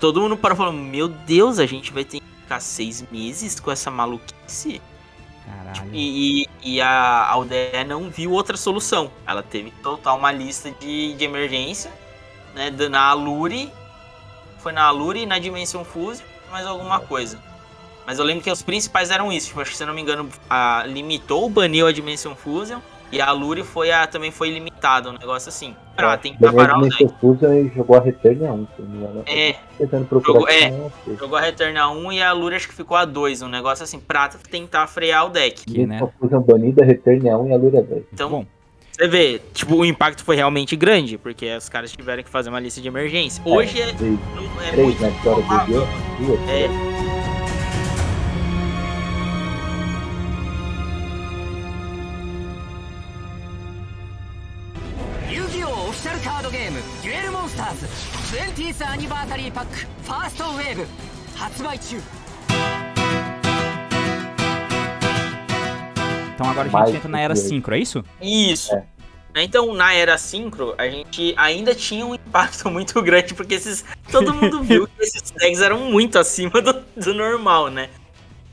Todo mundo parou falou: Meu Deus, a gente vai ter que ficar seis meses com essa maluquice. Caralho. E, e, e a Aldeia não viu outra solução. Ela teve que soltar uma lista de, de emergência, né? Na Aluri. Foi na Aluri, na Dimension Fuse, mais alguma coisa. Mas eu lembro que os principais eram isso. Tipo, acho que se não me engano, a, limitou, baniu a Dimension Fusion. E a Aluri foi a, também foi limitada, um negócio assim. Ah, tem que preparar o deck. E jogou a Return a 1, se não me engano. É, Tentando procurar Jogou- é. sei. jogou a Return a 1 e a Aluri acho que ficou a 2. Um negócio assim, pra tentar frear o deck. Aqui, né? Fusion banida, Return a 1 e a Lura 2. Então, Bom. você vê, tipo, o impacto foi realmente grande, porque os caras tiveram que fazer uma lista de emergência. Hoje é, não- é três muito na história do provável. jogo, duas. É.「ターズ 20th 20th アニバーサリーパックファーストウェーブ発売中 Então agora a gente Mais entra na era do que- sincro, é isso? Isso. É. Então, na era Syncro, a gente ainda tinha um impacto (laughs) muito grande, porque esses, todo mundo (laughs) viu que esses tags eram muito acima do, do normal, né?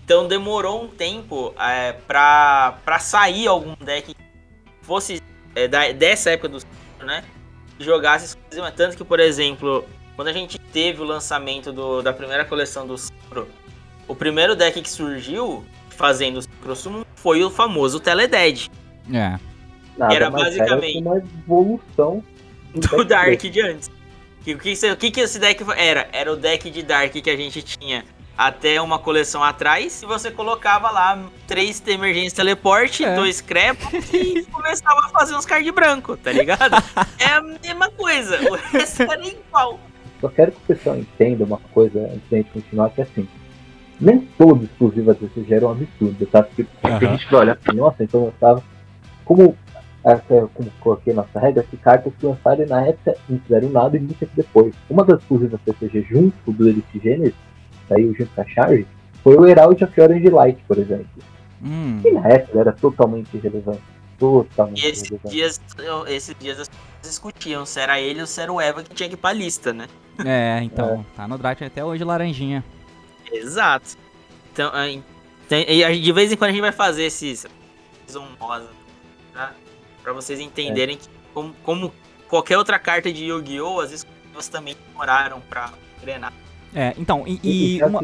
Então demorou um tempo é, pra, pra sair algum deck que fosse é, da- dessa época do Syncro, né? Jogasse exclusivamente. Tanto que, por exemplo, quando a gente teve o lançamento do- da primeira coleção do Syncro, o primeiro deck que surgiu fazendo o Syncro Summon foi o famoso Teledead. É. Nada Era basicamente- que uma evolução do Dark de antes. Que- O que, que, o que que esse deck era? Era o deck de Dark que a gente tinha até uma coleção atrás. E você colocava lá três emergências teleporte, É. dois crepo e (laughs) começava a fazer uns card branco, tá ligado? (laughs) é a mesma coisa. O resto era igual. Só quero que o pessoal entenda uma coisa antes da gente continuar, que é assim. Nem todo exclusivo ADCG era um absurdo, tá? Porque tem Aham. gente que vai olhar assim, nossa, então eu tava. Como, essa, como coloquei nossa regra, que cartas que lançaram na época não fizeram nada e muito tempo depois. Uma das exclusivas CCG junto do Elite Gênesis, saiu junto com a Charge, foi o Herald of Orange Light, por exemplo. Hum. E na época era totalmente irrelevante. Totalmente E esses irrelevante. dias, eu- esses dias as pessoas discutiam se era ele ou se era o Eva que tinha que ir pra lista, né? É, então. Tá no Dragon até hoje laranjinha. Exato. Então, aí, tem- e de vez em quando a gente vai fazer esses honrosa, tá? Pra vocês entenderem que como, como qualquer outra carta de Yu-Gi-Oh! as exclusivas também demoraram pra engrenar. É, então, e, E, e uma.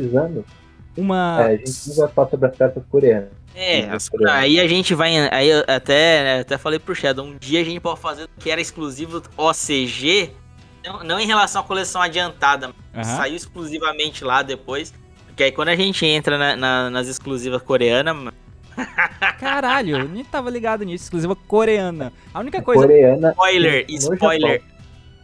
uma... é, a gente não vai falar sobre as cartas coreanas. É, Sim, as- coreano. aí a gente vai. Aí eu até, até falei pro Shadow, um dia a gente pode fazer o que era exclusivo OCG, não, não em relação à coleção adiantada, mas Aham. saiu exclusivamente lá depois. Porque aí quando a gente entra na- na- nas exclusivas coreanas, mano, (laughs) Caralho, eu nem tava ligado nisso. Exclusiva coreana. A única coisa. Coreana. Spoiler, spoiler.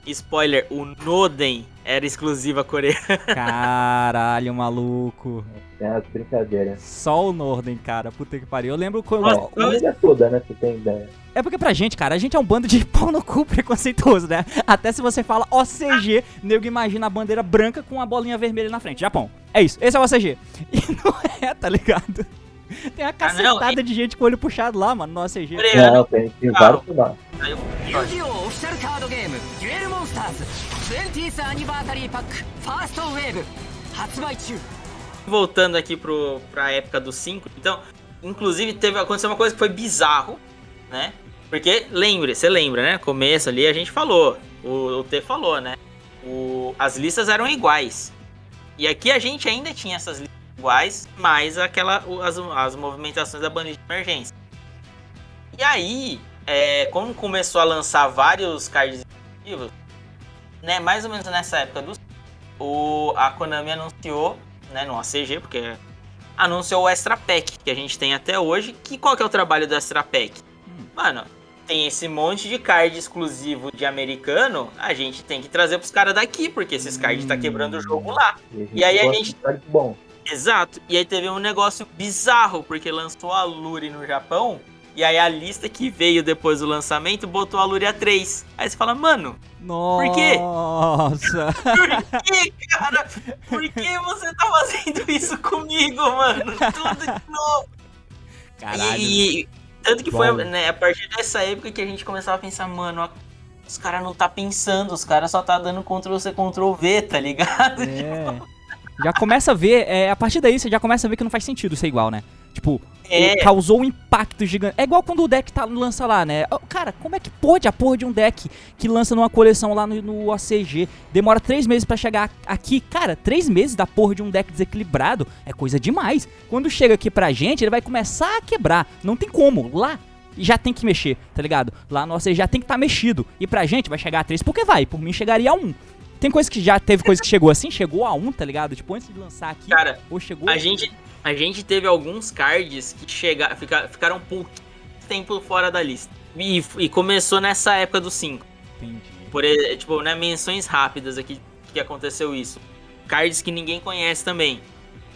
Spoiler, o Noden era exclusiva coreana. Caralho, maluco. É as brincadeiras. Só o Norden, cara. Puta que pariu. Eu lembro quando. Nossa, a é toda, né? Você tem ideia. É porque pra gente, cara, a gente é um bando de (laughs) pau no cu preconceituoso, né? Até se você fala OCG, nego imagina a bandeira branca com a bolinha vermelha na frente. Japão. É isso. Esse é o OCG. (laughs) E não é, tá ligado? Tem uma cacetada ah, não, de gente com o olho puxado lá, mano, no OCG. Não, tem, tem vários lá. Yu-Gi-Oh! Official Card Game, Duel Monsters. 20th Anniversary Pack First Wave 発売中 Voltando aqui pro, pra época do 5, então, inclusive teve, aconteceu uma coisa que foi bizarro, né? Porque, lembre, você lembra, né? Começo ali a gente falou, o, o T falou, né? O, as listas eram iguais. E aqui a gente ainda tinha essas listas iguais, mais aquela, as, as movimentações da bandeira de emergência. E aí, é, como começou a lançar vários cards exclusivos, né? Mais ou menos nessa época do o, a Konami anunciou, né, no ACG, porque anunciou o Extra Pack que a gente tem até hoje. Que qual que é o trabalho do Extra Pack? Mano, tem esse monte de card exclusivo de americano, a gente tem que trazer pros caras daqui, porque esses cards tá quebrando o jogo lá. E aí a gente- bons. Exato. E aí teve um negócio bizarro, porque lançou a Lure no Japão, e aí a lista que veio depois do lançamento botou a Lure a 3. Aí você fala, mano, Nossa. quê? Nossa. Por que, cara? Por que você tá fazendo isso comigo, mano? Tudo de novo. Caralho. E, tanto que foi Bom. né, a partir dessa época que a gente começava a pensar, mano, os caras não tá pensando, os caras só tá dando Ctrl C, Ctrl V, tá ligado? É. (laughs) Já começa a ver, é, a partir daí você já começa a ver que não faz sentido ser igual, né? Tipo, É. causou um impacto gigante. É igual quando o deck tá, lança lá, né? Cara, como é que pode a porra de um deck que lança numa coleção lá no, no OCG demora três meses pra chegar aqui? Cara, três meses da porra de um deck desequilibrado é coisa demais. Quando chega aqui pra gente, ele vai começar a quebrar. Não tem como. Lá já tem que mexer, tá ligado? Lá no OCG já tem que estar tá mexido. E pra gente vai chegar a três porque vai. Por mim chegaria a um. Tem coisa que já teve coisa que chegou assim, chegou a um, tá ligado? Tipo, antes de lançar aqui, Cara, ou chegou a gente, a gente teve alguns cards que chega, fica, ficaram um pouco tempo fora da lista. E, e começou nessa época do 5. Entendi. Por, tipo, né, menções rápidas aqui que aconteceu isso. Cards que ninguém conhece também.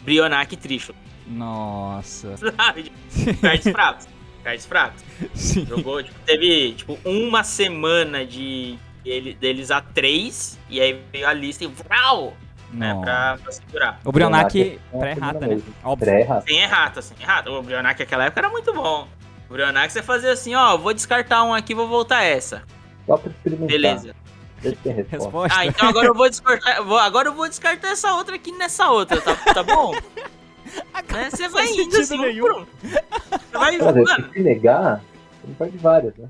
Brionac e Trishul. Nossa. (laughs) Cards fracos. Cards fracos. (laughs) Sim. Jogou, tipo, teve tipo uma semana de ele, deles a 3, e aí veio a lista e né, pra, pra segurar. O Brionac é pré-rata, uma né? mesmo. Óbvio. Sem errata, sem errata. O Brionac naquela época era muito bom. O Brionac você fazia assim, ó, vou descartar um aqui, vou voltar essa. Só pra experimentar. Beleza. É resposta. Resposta. Ah, então agora eu vou descartar, vou- agora eu vou descartar essa outra aqui nessa outra, tá, tá bom? (laughs) Né, Você vai indo assim, um nenhum. um. Você vai, Cara, mano, se se negar, você não perde várias, né?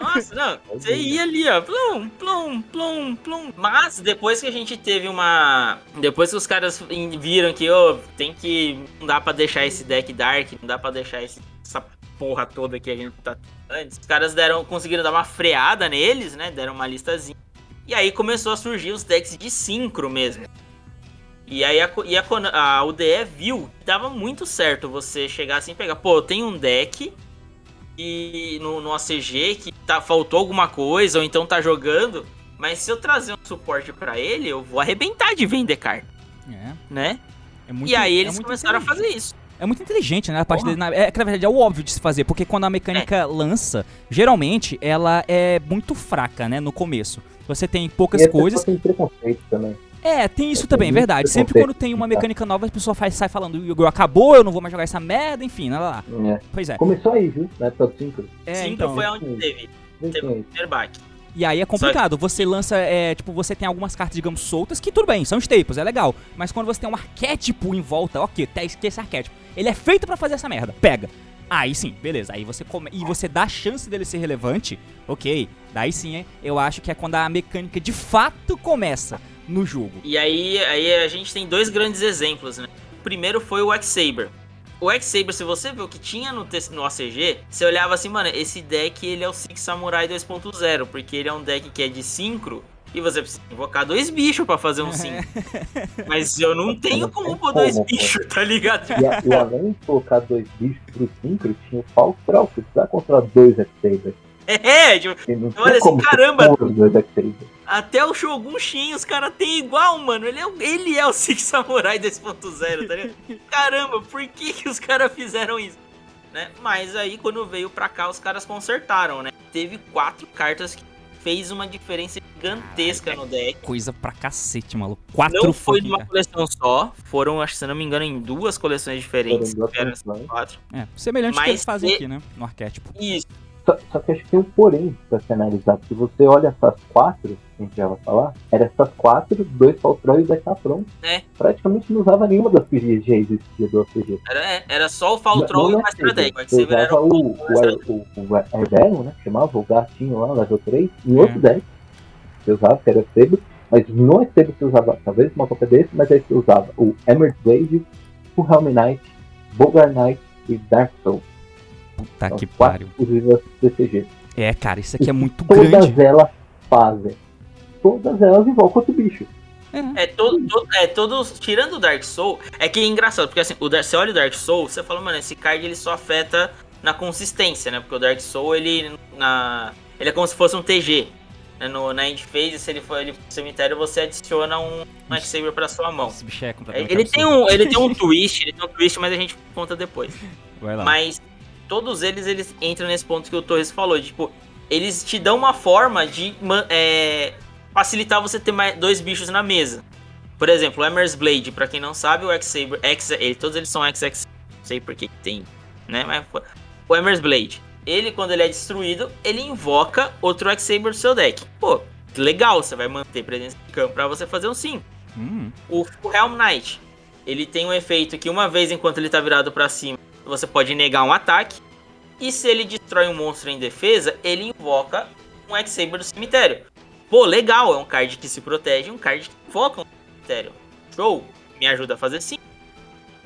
Nossa, não, você ia ali, ó, plum, plum, plum, plum. Mas depois que a gente teve uma. Depois que os caras viram que, ô, tem que. Não dá pra deixar esse deck dark, não dá pra deixar esse- essa porra toda que a gente tá antes. Os caras deram, conseguiram dar uma freada neles, né? Deram uma listazinha. E aí começou a surgir os decks de sincro mesmo. E aí a, e a, a UDE viu que dava muito certo você chegar assim e pegar, pô, eu tenho um deck e no, no ACG que tá, faltou alguma coisa, ou então tá jogando, mas se eu trazer um suporte pra ele, eu vou arrebentar de vender carta, É, né? é muito, e aí é eles muito começaram a fazer isso. É muito inteligente, né? A parte Porra. dele, é que na verdade é o óbvio de se fazer, porque quando a mecânica lança, geralmente ela é muito fraca, né? No começo. Você tem poucas e coisas. têm preconceito também. É, tem isso também, é verdade. Sempre quando tem uma tá? mecânica nova, a pessoa faz, sai falando, o jogo acabou, eu não vou mais jogar essa merda, enfim, lá, lá, lá. É. Pois é. Começou aí, viu? Na época do 5. é então, foi onde teve, teve o primeiro. E aí é complicado. Você lança, é, tipo, você tem algumas cartas, digamos, soltas, que tudo bem, são staples, é legal. Mas quando você tem um arquétipo em volta, ok, tá que esse arquétipo. Ele é feito pra fazer essa merda. Pega. Aí sim, beleza. Aí você come... E você dá a chance dele ser relevante, ok. Daí sim, hein, eu acho que é quando a mecânica de fato começa no jogo. E aí, aí a gente tem dois grandes exemplos, né? O primeiro foi o X-Saber. O X-Saber, se você vê o que tinha no, no ACG, você olhava assim, mano, esse deck ele é o Six Samurai 2.0, porque ele é um deck que é de sincro e você precisa invocar dois bichos pra fazer um (laughs) sync. Mas eu não tenho como pôr dois bichos, tá ligado? E, a- e além de colocar dois bichos pro 5, tinha o Falstral, que precisava controlar dois X-Sabers. É, tipo, Olha assim, caramba. dois. Até o Shogun Shin os caras têm igual, mano. Ele é, o- ele é o (laughs) Six Samurai 2.0, tá ligado? Caramba, por que, que os caras fizeram isso? Né? Mas aí quando veio pra cá os caras consertaram, né? Teve quatro cartas que fez uma diferença gigantesca no deck. Coisa pra cacete, maluco. Quatro Não foi numa cartas. coleção só, foram, acho que se não me engano, em duas coleções diferentes. Foram duas quatro. É, semelhante ao que eles fazem e- aqui, né? No arquétipo. Isso. Só, só que acho que tem um porém pra se analisar. Se você olha essas quatro, que a gente já vai falar, era essas quatro, dois Falstral e dois Safron. É. Praticamente não usava nenhuma das que já existia do OCG. Era, é, era só o Faltroll e o Master Deck. O Você usava o o, o, o, o Herbarium, né? Chamava o gatinho lá, level 3, em outro É. deck. Você usava, que era o Sebo. Mas no Sebo você usava, talvez uma cópia desse, mas aí você usava o Emerald Blade, o Helm Knight, Bogar Knight e Dark Soul. Puta São que pariu. É, cara, isso aqui é muito Todas grande. elas fazem. Todas elas invocam outro bicho. É, todo, todo- é, todos, tirando o Dark Soul, é que é engraçado, porque assim, o Dark, você olha o Dark Soul, você fala, mano, esse card ele só afeta na consistência, né? Porque o Dark Soul, ele, na, ele é como se fosse um TG. né? No, na end phase, se ele for ele pro cemitério, você adiciona um, um X-Saber pra sua mão. Esse bicho é É, completamente Ele tem, um, ele tem um (laughs) twist, ele tem um twist, mas a gente conta depois. Vai lá. Mas todos eles, eles entram nesse ponto que o Torres falou, de, tipo, eles te dão uma forma de é, facilitar você ter mais, dois bichos na mesa. Por exemplo, o Emer's Blade, pra quem não sabe, o X-Saber, X, ele, todos eles são XX, não sei por que tem, né, mas o Emer's Blade, ele quando ele é destruído, ele invoca outro X-Saber do seu deck. Pô, que legal, você vai manter presença de campo pra você fazer um sim. Hum, O, o Helm Knight, ele tem um efeito que uma vez enquanto ele tá virado pra cima, você pode negar um ataque. E se ele destrói um monstro em defesa, ele invoca um X-Saber do cemitério. Pô, legal, é um card que se protege, um card que invoca um cemitério. Show, me ajuda a fazer sim.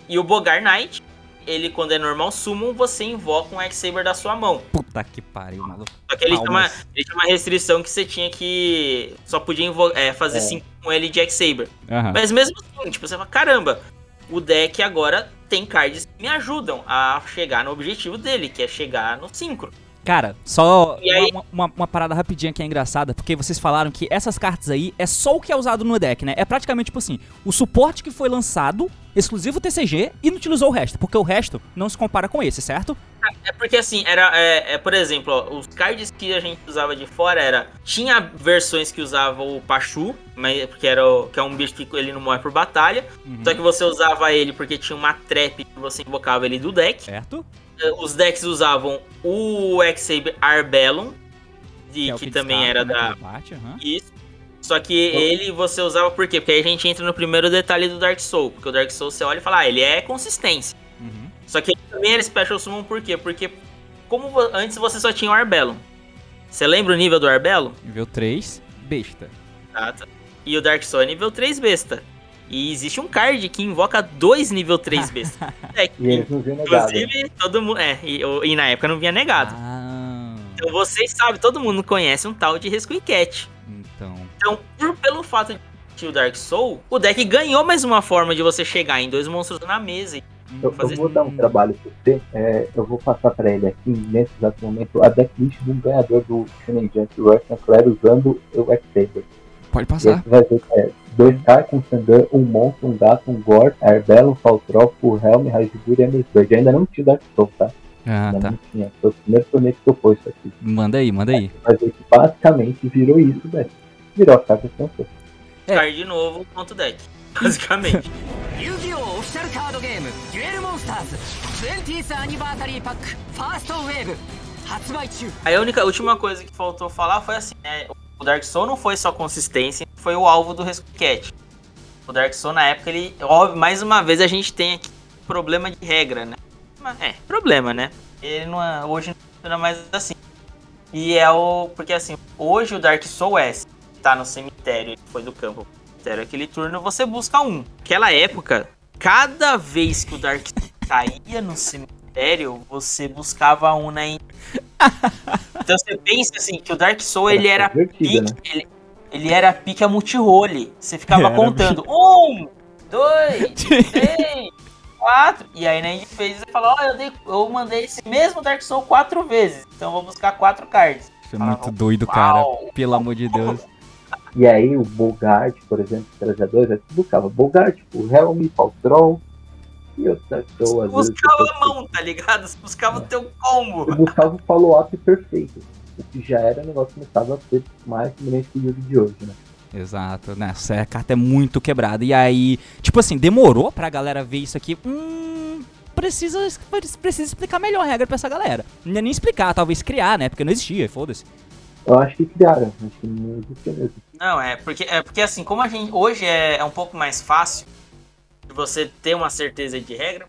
E o Bogar Knight, ele quando é normal summon, você invoca um X-Saber da sua mão. puta que pariu, maluco. Só que ele tem, uma, ele tinha uma restrição que você tinha que... Só podia é, fazer É. sim com ele de X-Saber. Aham. Mas mesmo assim, tipo, você fala, caramba, o deck agora tem cards que me ajudam a chegar no objetivo dele, que é chegar no synchro. Cara, só uma, uma- uma parada rapidinha que é engraçada, porque vocês falaram que essas cartas aí é só o que é usado no deck, né? É praticamente tipo assim, o suporte que foi lançado, exclusivo TCG, e não utilizou o resto, porque o resto não se compara com esse, certo? É porque assim, era. É, é, por exemplo, ó, os cards que a gente usava de fora era. Tinha versões que usavam o Pachu, mas, porque era o- que é um bicho que ele não morre por batalha. Uhum. Só que você usava ele porque tinha uma trap que você invocava ele do deck. Certo? Eh, Os decks usavam o X-Saber Arbellum, de, é o que, também era no da. combate, aham. Isso. Só que ele você usava por quê? Porque aí a gente entra no primeiro detalhe do Dark Soul. Porque o Dark Soul você olha e fala, ah, ele é consistência. Uhum. Só que ele também era Special Summon por quê? Porque como antes você só tinha o Arbellum. Você lembra o nível do Arbellum? Nível 3, besta. Exato. E o Dark Soul é nível 3 besta. E existe um card que invoca dois nível 3 besta. (laughs) é, E eles não viram negado. inclusive, todo mundo. É, e, o- e na época não vinha negado. Ah, Então vocês sabem, todo mundo conhece um tal de Rescue Cat. Então. Por- pelo fato de ter o Dark Soul, o deck ganhou mais uma forma de você chegar em dois monstros na mesa. e Eu, eu fazer- vou dar um trabalho pra você. é, eu vou passar pra ele aqui, nesse exato momento, a decklist de um ganhador do Shonen Jump Russian Claire usando o X-Saber. Pode passar. você vai ver que é 2K com Sandan, um monstro, um gato, um Gore, Arbellum, Faltrol, Full Helm, Raizgur e Emersburg. Ainda não tinha o Dark Soul, tá? Ah, Ainda tá. não tinha. Foi o primeiro torneio que eu pôs isso aqui. Manda aí, manda aí. Ver que basicamente virou isso, velho virou a carta de É. Cai de novo o ponto deck, (laughs) basicamente. Yu-Gi-Oh! Official Card Game Duel Monsters 20th Anniversary Pack First Wave Aí a única, a última coisa que faltou falar foi assim, né, o Dark Soul não foi só consistência, foi o alvo do Rescat. O Dark Soul na época ele, óbvio, mais uma vez a gente tem aqui problema de regra, né? É, problema, né? Ele não, é, hoje não funciona mais assim. E é o porque assim, hoje o Dark Soul é tá no cemitério, ele foi do campo pro cemitério aquele turno, você busca um. Naquela época, cada vez que o Dark (laughs) caía no cemitério, você buscava um na in- (laughs) Então você pensa assim, que o Dark Soul ele era divertido, pique, ele, ele era pique a multirole. Você ficava Era contando. Um, dois, (laughs) três, quatro. E aí na End fez e falou, ó, eu, dei- eu mandei esse mesmo Dark Soul quatro vezes. Então eu vou buscar quatro cards. Isso é muito doido, cara. Uau. Pelo amor de Deus. E aí o Bogart, por exemplo, que trazia dois, você buscava Bogart, o Helm, Faltrol e outra pessoa. às vezes, buscava você- a mão, tá ligado? Você buscava o teu combo. Eu buscava o follow-up perfeito. O que já era um negócio que começava a ser mais semelhante com o jogo de hoje, né? Exato, né? Essa carta é muito quebrada. E aí, tipo assim, demorou pra galera ver isso aqui. Hum. Precisa, precisa explicar melhor a regra pra essa galera. Não é nem explicar, talvez criar, né? Porque não existia, foda-se. Eu acho que criaram, acho que não existia mesmo. Não, é porque, é porque assim, como a gente hoje é, é um pouco mais fácil de você ter uma certeza de regra,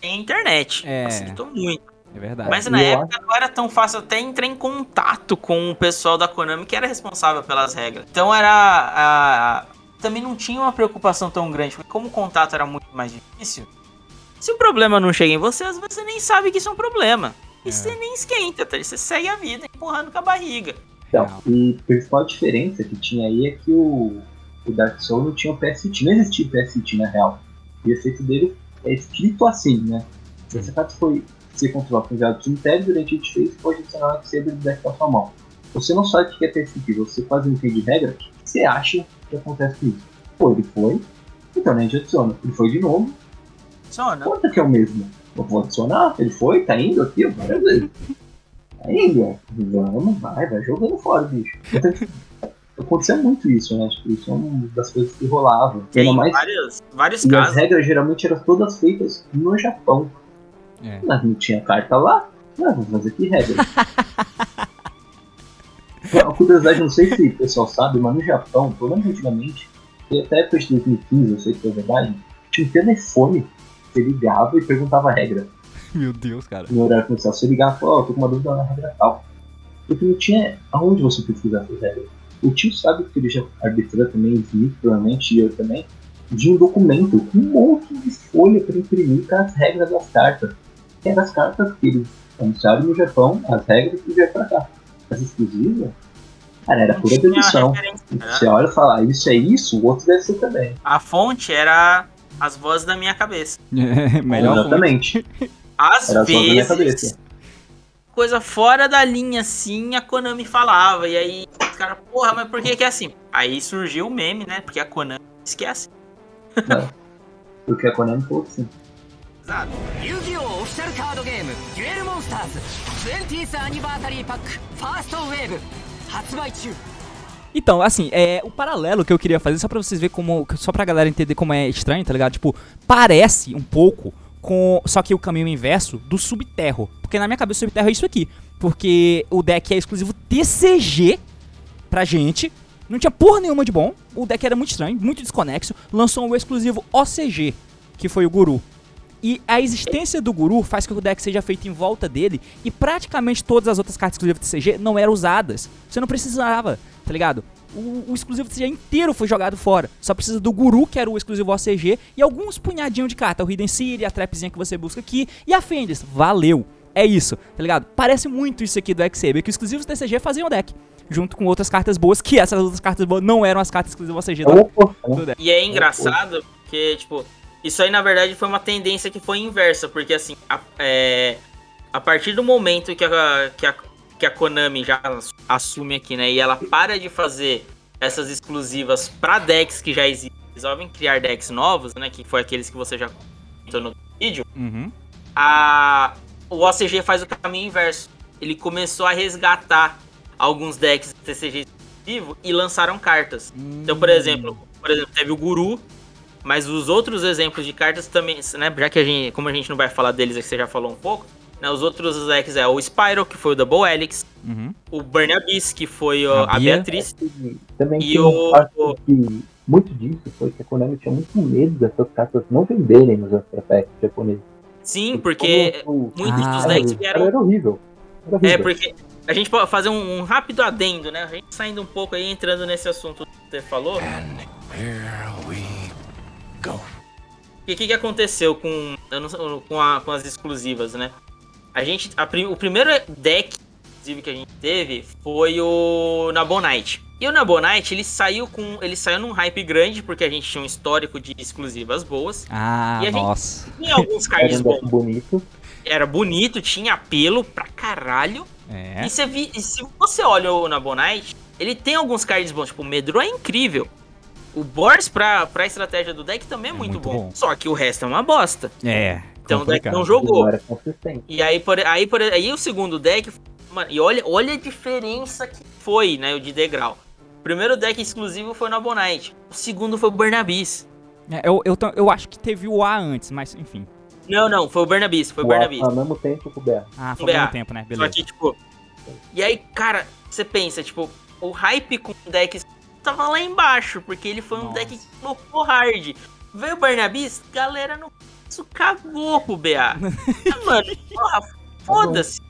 tem a internet. É. Facilitou muito. É verdade. Mas na E época não era tão fácil até entrar em contato com o pessoal da Konami que era responsável pelas regras. Então era. a- também não tinha uma preocupação tão grande, porque como o contato era muito mais difícil, se o problema não chega em você, às vezes você nem sabe que isso é um problema. E É. você nem esquenta, tá? Você segue a vida empurrando com a barriga. Então, Não. E a principal diferença que tinha aí é que o, o Dark Souls não tinha o PST, não existia o PST na real. O efeito dele é escrito assim, né? Se essa carta foi ser controlada com enviado do cemitério, durante a phase pode adicionar um X-Saber do deck na sua mão. Você não sabe o que é PST, você faz um item de regra, o que você acha que acontece com isso? Pô, ele foi, então a gente adiciona. Ele foi de novo, Funciona. Quanto que é o mesmo? Eu vou adicionar, ele foi, tá indo aqui, ó, várias vezes. Tá indo, ó. Vamos, vai, vai jogando fora, bicho. (laughs) Então, acontecia muito isso, né? Tipo, isso é uma das coisas que rolava. Tem mais, vários, vários e as casos. regras geralmente eram todas feitas no Japão. É. Mas não tinha carta lá. Não, vamos fazer aqui regra. (laughs) A curiosidade, não sei se o pessoal sabe, mas no Japão, pelo menos antigamente, e até depois de 2015, eu sei que é verdade, tinha um telefone. Você ligava e perguntava a regra Meu Deus, cara. no horário comercial. Você ligava e falava, ó, tô com uma dúvida na regra tal. Porque não tinha aonde você pesquisar essas regras. O tio sabe que ele já arbitrou também, o Smith, provavelmente, e eu também, de um documento com um monte de folha para imprimir com as regras das cartas. Que eram as cartas que eles anunciaram no Japão, as regras que vieram pra cá. As exclusivas, cara, era pura dedução. né? Você olha e fala, ah, isso é isso, o outro deve ser também. A fonte era as vozes da minha cabeça. (laughs) É, melhor. Exatamente. Às vezes. Coisa fora da linha, assim, a Konami falava. E aí, os caras, porra, mas por que, que é assim? Aí surgiu o meme, né? Porque a Konami esquece. que é assim. é. Porque a Konami falou assim. Yu-Gi-Oh! Official Card Game Duel Monsters 20th Anniversary Pack First Wave 発売中 então, assim, é o paralelo que eu queria fazer, só pra vocês verem como. Só pra galera entender como é estranho, tá ligado? Tipo, parece um pouco com. Só que o caminho inverso do Subterro. Porque na minha cabeça o Subterro é isso aqui. Porque o deck é exclusivo TCG pra gente. Não tinha porra nenhuma de bom. O deck era muito estranho, muito desconexo. Lançou o exclusivo OCG, que foi o Guru. E a existência do Guru faz com que o deck seja feito em volta dele. E praticamente todas as outras cartas exclusivas TCG não eram usadas. Você não precisava, tá ligado? O, o exclusivo TCG inteiro foi jogado fora. Só precisa do Guru, que era o exclusivo OCG, e alguns punhadinhos de carta. O Hidden City, a trapzinha que você busca aqui, e a Fenris. Valeu! É isso, tá ligado? Parece muito isso aqui do XCB, que os exclusivos TCG faziam o deck. Junto com outras cartas boas, que essas outras cartas boas não eram as cartas exclusivas OCG do, do deck. E é engraçado porque, tipo, isso aí na verdade foi uma tendência que foi inversa, porque assim, a, é, a partir do momento que a, que, a, que a Konami já assume aqui, né, e ela para de fazer essas exclusivas pra decks que já existem, resolvem criar decks novos, né, que foi aqueles que você já comentou no vídeo, Uhum. a, o OCG faz o caminho inverso. Ele começou a resgatar alguns decks TCG exclusivo e lançaram cartas. Então, por exemplo, por exemplo, teve o Guru, mas os outros exemplos de cartas também, né, já que a gente, como a gente não vai falar deles, é que você já falou um pouco, né, os outros decks é o Spyro, que foi o Double Helix, Uhum. o Burn Abyss, que foi A. Beatriz, E também E o- que muito disso foi que a Konami tinha muito medo dessas cartas não venderem nos Packs japoneses. sim, porque Como muitos Ah, dos decks vieram era horrível. Era É, horrível. porque a gente pode fazer um, um rápido adendo, né? A gente saindo um pouco aí, entrando nesse assunto que você falou. E o que, que aconteceu com, eu não sei, com, a- com as exclusivas, né? A gente. a o primeiro deck exclusivo que a gente teve foi o Nabonite. E o Nabonite, ele saiu com. Ele saiu num hype grande, porque a gente tinha um histórico de exclusivas boas. Ah, E a gente- nossa. Tinha alguns Era cards bons. bonito. Era bonito, tinha apelo pra caralho. É. E, você vi- e se você olha o Nabonite, ele tem alguns cards bons. Tipo, o Medro é incrível. O Boris pra, pra estratégia do deck também é, É muito, muito bom. bom. Só que o resto é uma bosta. É. Então o deck complicado. não jogou. Consistente. E aí, por, aí, por, aí o segundo deck. Mano, e olha, olha a diferença que foi, né? O de degrau. O primeiro deck exclusivo foi o Nabonite. O segundo foi o Bernabis. É, eu, eu, eu acho que teve o A antes, mas enfim. Não, não, foi o Bernabis, foi o O Bernabis. Ao mesmo tempo que o BR. Ah, foi ao BA. mesmo tempo, né? Só Beleza. que, tipo. E aí, cara, você pensa, tipo, o hype com o deck tava lá embaixo, porque ele foi um Nossa. deck que colocou hard. Veio o Barnabis, galera não. Isso cagou pro BA. (laughs) Mano, porra, foda-se.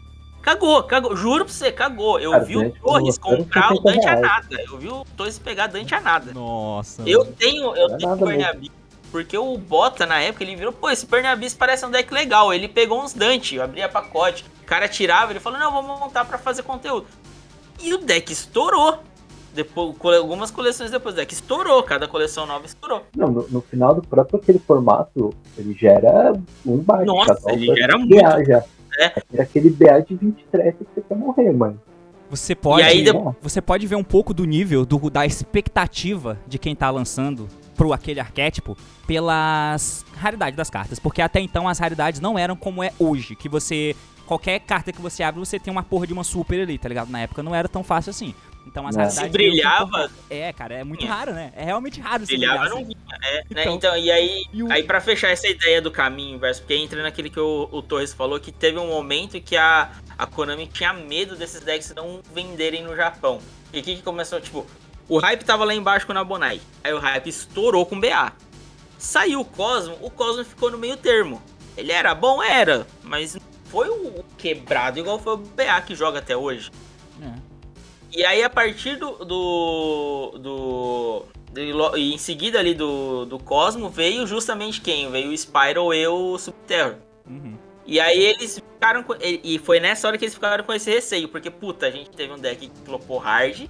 Cagou, cagou. Juro pra você, cagou. Eu Cara, vi o Torres comprar o Dante a reais. nada. Eu vi o Torres pegar Dante a nada. Nossa. Eu tenho, eu Não é tenho o Bernabis. Porque o Bota, na época, ele virou, pô, esse Bernabis parece um deck legal. Ele pegou uns Dante, eu abria pacote. O cara tirava, ele falou, não, vamos montar pra fazer conteúdo. E o deck estourou. Depois, cole- algumas coleções depois, o deck estourou. Cada coleção nova estourou. Não, no, no final do próprio aquele formato, ele já era um baixo. Nossa, ele tava já era BA muito. Já. É. Era aquele BA de 23 que você quer morrer, mano. Você pode, aí você pode ver um pouco do nível do, da expectativa de quem tá lançando pro aquele arquétipo pelas raridades das cartas, porque até então as raridades não eram como é hoje, que você qualquer carta que você abre, você tem uma porra de uma super ali, tá ligado? Na época não era tão fácil assim. Então as raridades Se meio que brilhava. É, cara, é muito Sim. raro, né? É realmente raro se brilhava, brilhar não assim. vinha. É, né? Então, Então, e aí, e o- aí para fechar essa ideia do caminho inverso, porque entra naquele que o, o Torres falou, que teve um momento que a, a Konami tinha medo desses decks não venderem no Japão. E o que, que começou? Tipo, o hype tava lá embaixo com o Nabonai. Aí o hype estourou com o BA. Saiu o Cosmo, o Cosmo ficou no meio termo. Ele era bom? Era, mas não foi o quebrado igual foi o BA que joga até hoje. É. E aí, a partir do. do. do- de lo- e em seguida ali do, do Cosmo, veio justamente quem? Veio o Spyro e o Subterror. Uhum. E aí eles ficaram com. E foi nessa hora que eles ficaram com esse receio, porque, puta, a gente teve um deck que flopou hard.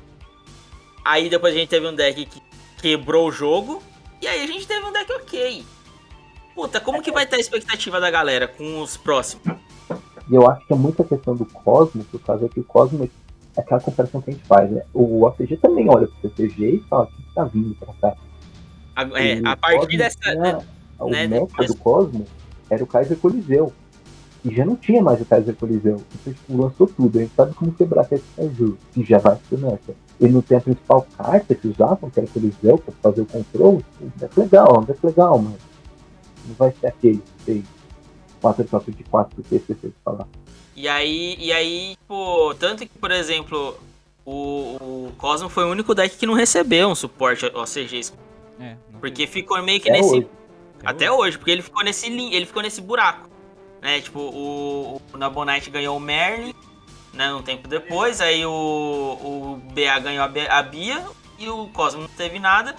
Aí depois a gente teve um deck que quebrou o jogo. E aí a gente teve um deck ok. Puta, como que vai estar a expectativa da galera com os próximos? E eu acho que é muita questão do Cosmo, por causa que o Cosmo é aquela comparação que a gente faz, né? O OCG também olha pro CCG e fala, o que tá vindo pra cá? A, é, O a partir Cosmo dessa. tinha- o né, mecha depois- do Cosmo era o Kaiser Coliseu. E já não tinha mais o Kaiser Coliseu. Então, tipo, lançou tudo. A gente sabe como quebrar esse Kaiju, que já vai ser nessa. Ele não tem a principal carta que usavam, que era o Coliseu, pra fazer o controle. É legal, é legal, mas não vai ser aquele que fez quatro tropas de quatro, que esqueci de falar. E aí, e aí, tipo, tanto que, por exemplo, o, o Cosmo foi o único deck que não recebeu um suporte OCG. É, não Porque ficou meio que Até nesse. hoje. Até hoje, porque ele ficou nesse ele ficou nesse buraco. Né? Tipo, o, o Nabonite ganhou o Merlin, né? Um tempo depois, aí o, o BA ganhou a, Bia e o Cosmo não teve nada.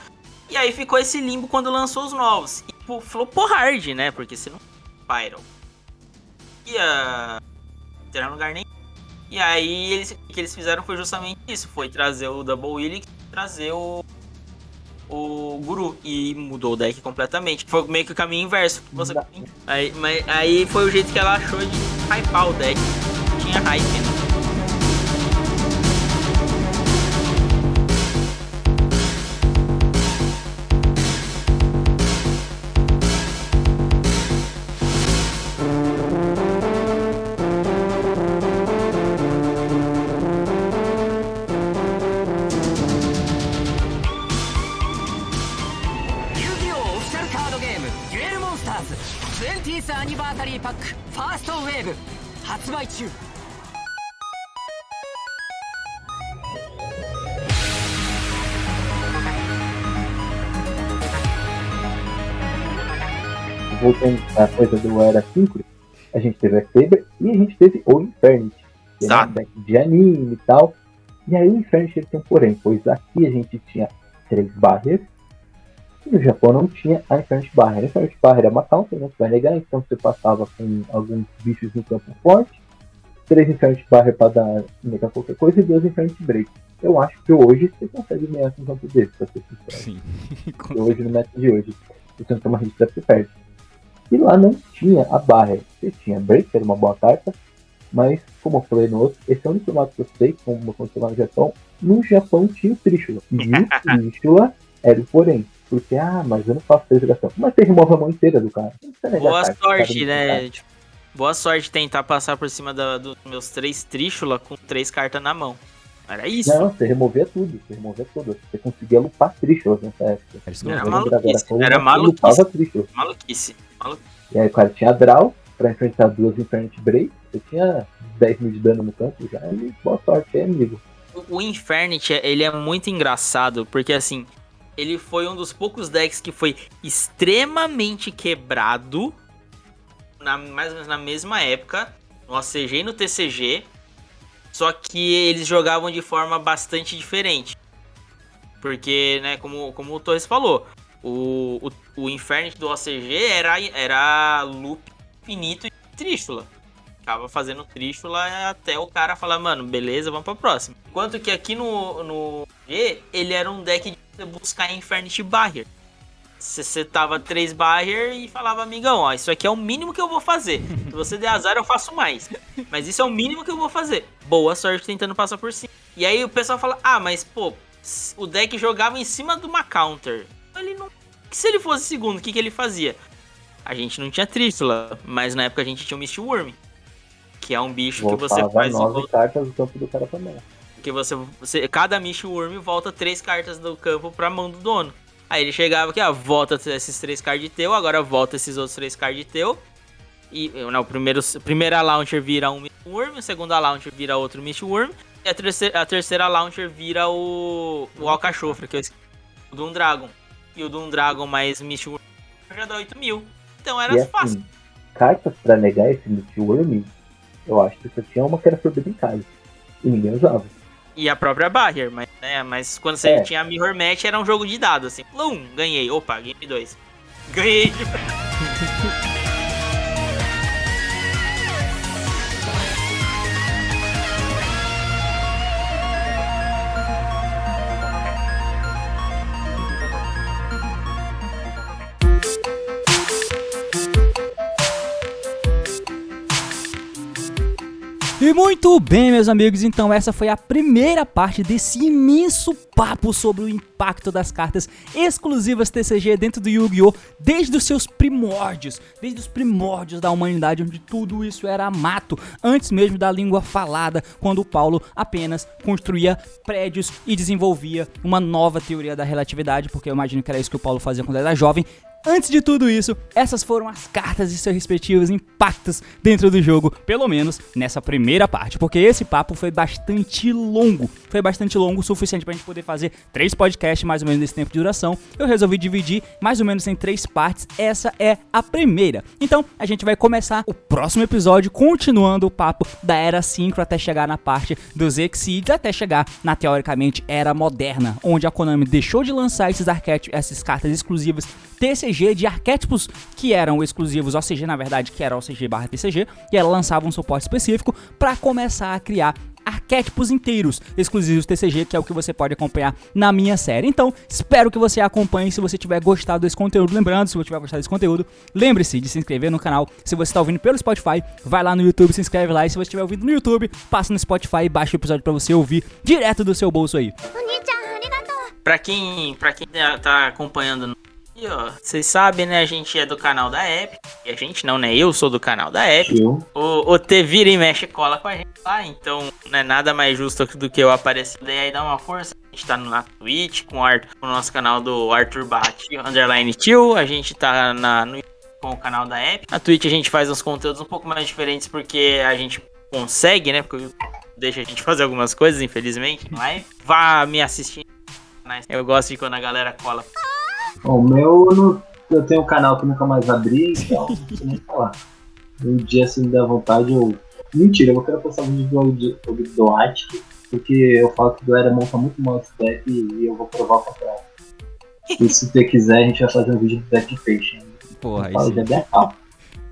E aí ficou esse limbo quando lançou os novos. E tipo, flopou hard, né? Porque se não Pyro ia ter lugar nem. E aí eles, o que eles fizeram foi justamente isso, foi trazer o Double Helix, trazer o o Guru e mudou o deck completamente. Foi meio que o caminho inverso. Você... Aí, mas, aí foi o jeito que ela achou de hypar o deck. Tinha hype. né? À coisa do Era Synchro, a gente teve a Saber e a gente teve o era um Exato. deck de anime e tal. E aí o Infernity ele tem um porém, pois aqui a gente tinha três barreiras e no Japão não tinha a Infernity Barrier. A Infernity Barrier é uma counter, né? Você vai negar, então você passava com alguns bichos no campo forte, três Infernity Barrier para dar negar qualquer coisa e dois Infernity Break. Eu acho que hoje você consegue ganhar com um campo desse, pra ser sincero. Sim. (laughs) Hoje no método de hoje. Você não tem uma rede, você perde. E lá não tinha a barra. Você tinha break, que era uma boa carta. Mas, como eu falei no outro, esse é o único formato que eu sei, como aconteceu lá no Japão. No Japão tinha o Trishula. (laughs) E o Trishula era o porém. Porque, ah, mas eu não faço preservação. Mas você remove a mão inteira do cara. Negar Boa a carta, sorte, né? Tipo, boa sorte tentar passar por cima da- dos meus três Tríchula com três cartas na mão. Era isso. Não, você removia tudo. Você removia tudo. Você conseguia lupar Trishulas nessa época. Era maluquice, era maluquice. Maluquice. Maluquice. E aí o cara tinha draw pra enfrentar duas Infinite Break. Você tinha 10 mil de dano no campo já. E boa sorte aí, amigo. O- Infernity, ele é muito engraçado, porque assim, ele foi um dos poucos decks que foi extremamente quebrado, na, mais ou menos na mesma época, no ACG e no TCG, só que eles jogavam de forma bastante diferente. Porque, né, como, como o Torres falou, o, o, o do ACG era, era loop infinito e trístula. Ficava fazendo trístula até o cara falar, mano, beleza, vamos pra próxima. Enquanto que aqui no, no G, ele era um deck de buscar Infernity Barrier. Você setava três barrier e falava, amigão, ó, isso aqui é o mínimo que eu vou fazer. Se você der azar, eu faço mais. Mas isso é o mínimo que eu vou fazer. Boa sorte tentando passar por cima. E aí o pessoal fala, ah, mas pô, o deck jogava em cima de uma counter. Ele não. Se ele fosse segundo, o que, que ele fazia? A gente não tinha Trístula, mas na época a gente tinha o Misty Worm. Que é um bicho que você faz nove volta. cartas do campo do cara também. Que você, você. Cada Misty Worm volta três cartas do campo pra mão do dono. Aí ele chegava aqui, ó, volta esses três cards teu, agora volta esses outros três cards teu. E não, o primeiro, primeira launcher vira um Mist Worm, a segunda launcher vira outro Mist Worm, e a terceira, a terceira launcher vira o. o Alcachofre, que esqueci. O Doom Dragon. E o Doom Dragon mais Mist Worm já dá 8 mil. Então era E fácil. assim, cartas pra negar esse Misty Worm, eu acho que só tinha uma que era Card. E ninguém usava. E a própria Barrier, mas, né, mas quando você É. tinha a Mirror Match era um jogo de dados, assim. Plum, ganhei. Opa, game 2. Ganhei de (laughs) E muito bem, meus amigos, então essa foi a primeira parte desse imenso papo sobre o impacto das cartas exclusivas TCG dentro do Yu-Gi-Oh! desde os seus primórdios, desde os primórdios da humanidade, onde tudo isso era mato, antes mesmo da língua falada, quando Paulo apenas construía prédios e desenvolvia uma nova teoria da relatividade, porque eu imagino que era isso que o Paulo fazia quando era jovem, Antes de tudo isso, essas foram as cartas e seus respectivos impactos dentro do jogo, pelo menos nessa primeira parte, porque esse papo foi bastante longo. Foi bastante longo, o suficiente pra gente poder fazer três podcasts mais ou menos nesse tempo de duração. Eu resolvi dividir mais ou menos em três partes. Essa é a primeira. Então, a gente vai começar o próximo episódio continuando o papo da era Synchro até chegar na parte dos Exceeds, até chegar na teoricamente era moderna, onde a Konami deixou de lançar esses arquétipos, essas cartas exclusivas TCG de arquétipos que eram exclusivos OCG, na verdade, que era OCG barra TCG, e ela lançava um suporte específico para começar a criar arquétipos inteiros exclusivos TCG, que é o que você pode acompanhar na minha série. Então, espero que você acompanhe se você tiver gostado desse conteúdo. Lembrando, se você tiver gostado desse conteúdo, lembre-se de se inscrever no canal. Se você está ouvindo pelo Spotify, vai lá no YouTube, se inscreve lá. E se você estiver ouvindo no YouTube, passa no Spotify e baixa o episódio para você ouvir direto do seu bolso aí. Pra quem, pra quem tá acompanhando e ó, vocês sabem, né? A gente é do canal da Epic. E a gente não, né? Eu sou do canal da Epic. O, o T vira e mexe cola com a gente lá. Então não é nada mais justo do que eu aparecer. Daí aí dá uma força. A gente tá na Twitch com o, Arthur, com o nosso canal do Arthur Bate Underline Tio. A gente tá na, no, com o canal da Epic. Na Twitch a gente faz uns conteúdos um pouco mais diferentes porque a gente consegue, né? Porque deixa a gente (laughs) fazer algumas coisas, infelizmente, não é? Vá me assistindo. Eu gosto de quando a galera cola. Bom, o meu, eu, não- eu tenho um canal que nunca mais abri, então não sei nem falar. Um dia, se me der vontade, eu. Mentira, eu vou querer postar um vídeo do, do, do Attic, porque eu falo que o Era monta muito mal esse deck e eu vou provar o contrário. E se você quiser, a gente vai fazer um vídeo do deck de peixe. Porra, Fala, já é calma.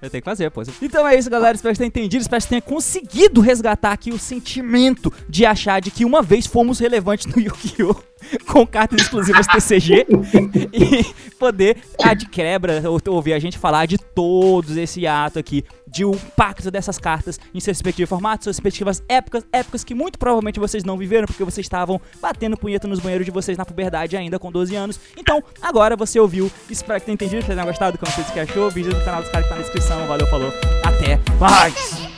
Eu tenho que fazer, pô. Então é isso, galera. Espero que você tenha entendido. Espero que você tenha conseguido resgatar aqui o sentimento de achar de que uma vez fomos relevantes no (laughs) Yu-Gi-Oh! (laughs) com cartas exclusivas TCG (laughs) e poder, a de quebra, ou- ouvir a gente falar de todos esse ato aqui, de o impacto dessas cartas em seus respectivos formatos, suas respectivas épocas, épocas que muito provavelmente vocês não viveram, porque vocês estavam batendo punheta nos banheiros de vocês na puberdade ainda com 12 anos. Então, agora você ouviu, espero que tenha entendido, que tenha gostado, como você que achou, vídeo do canal dos caras que tá na descrição, valeu, falou, até mais!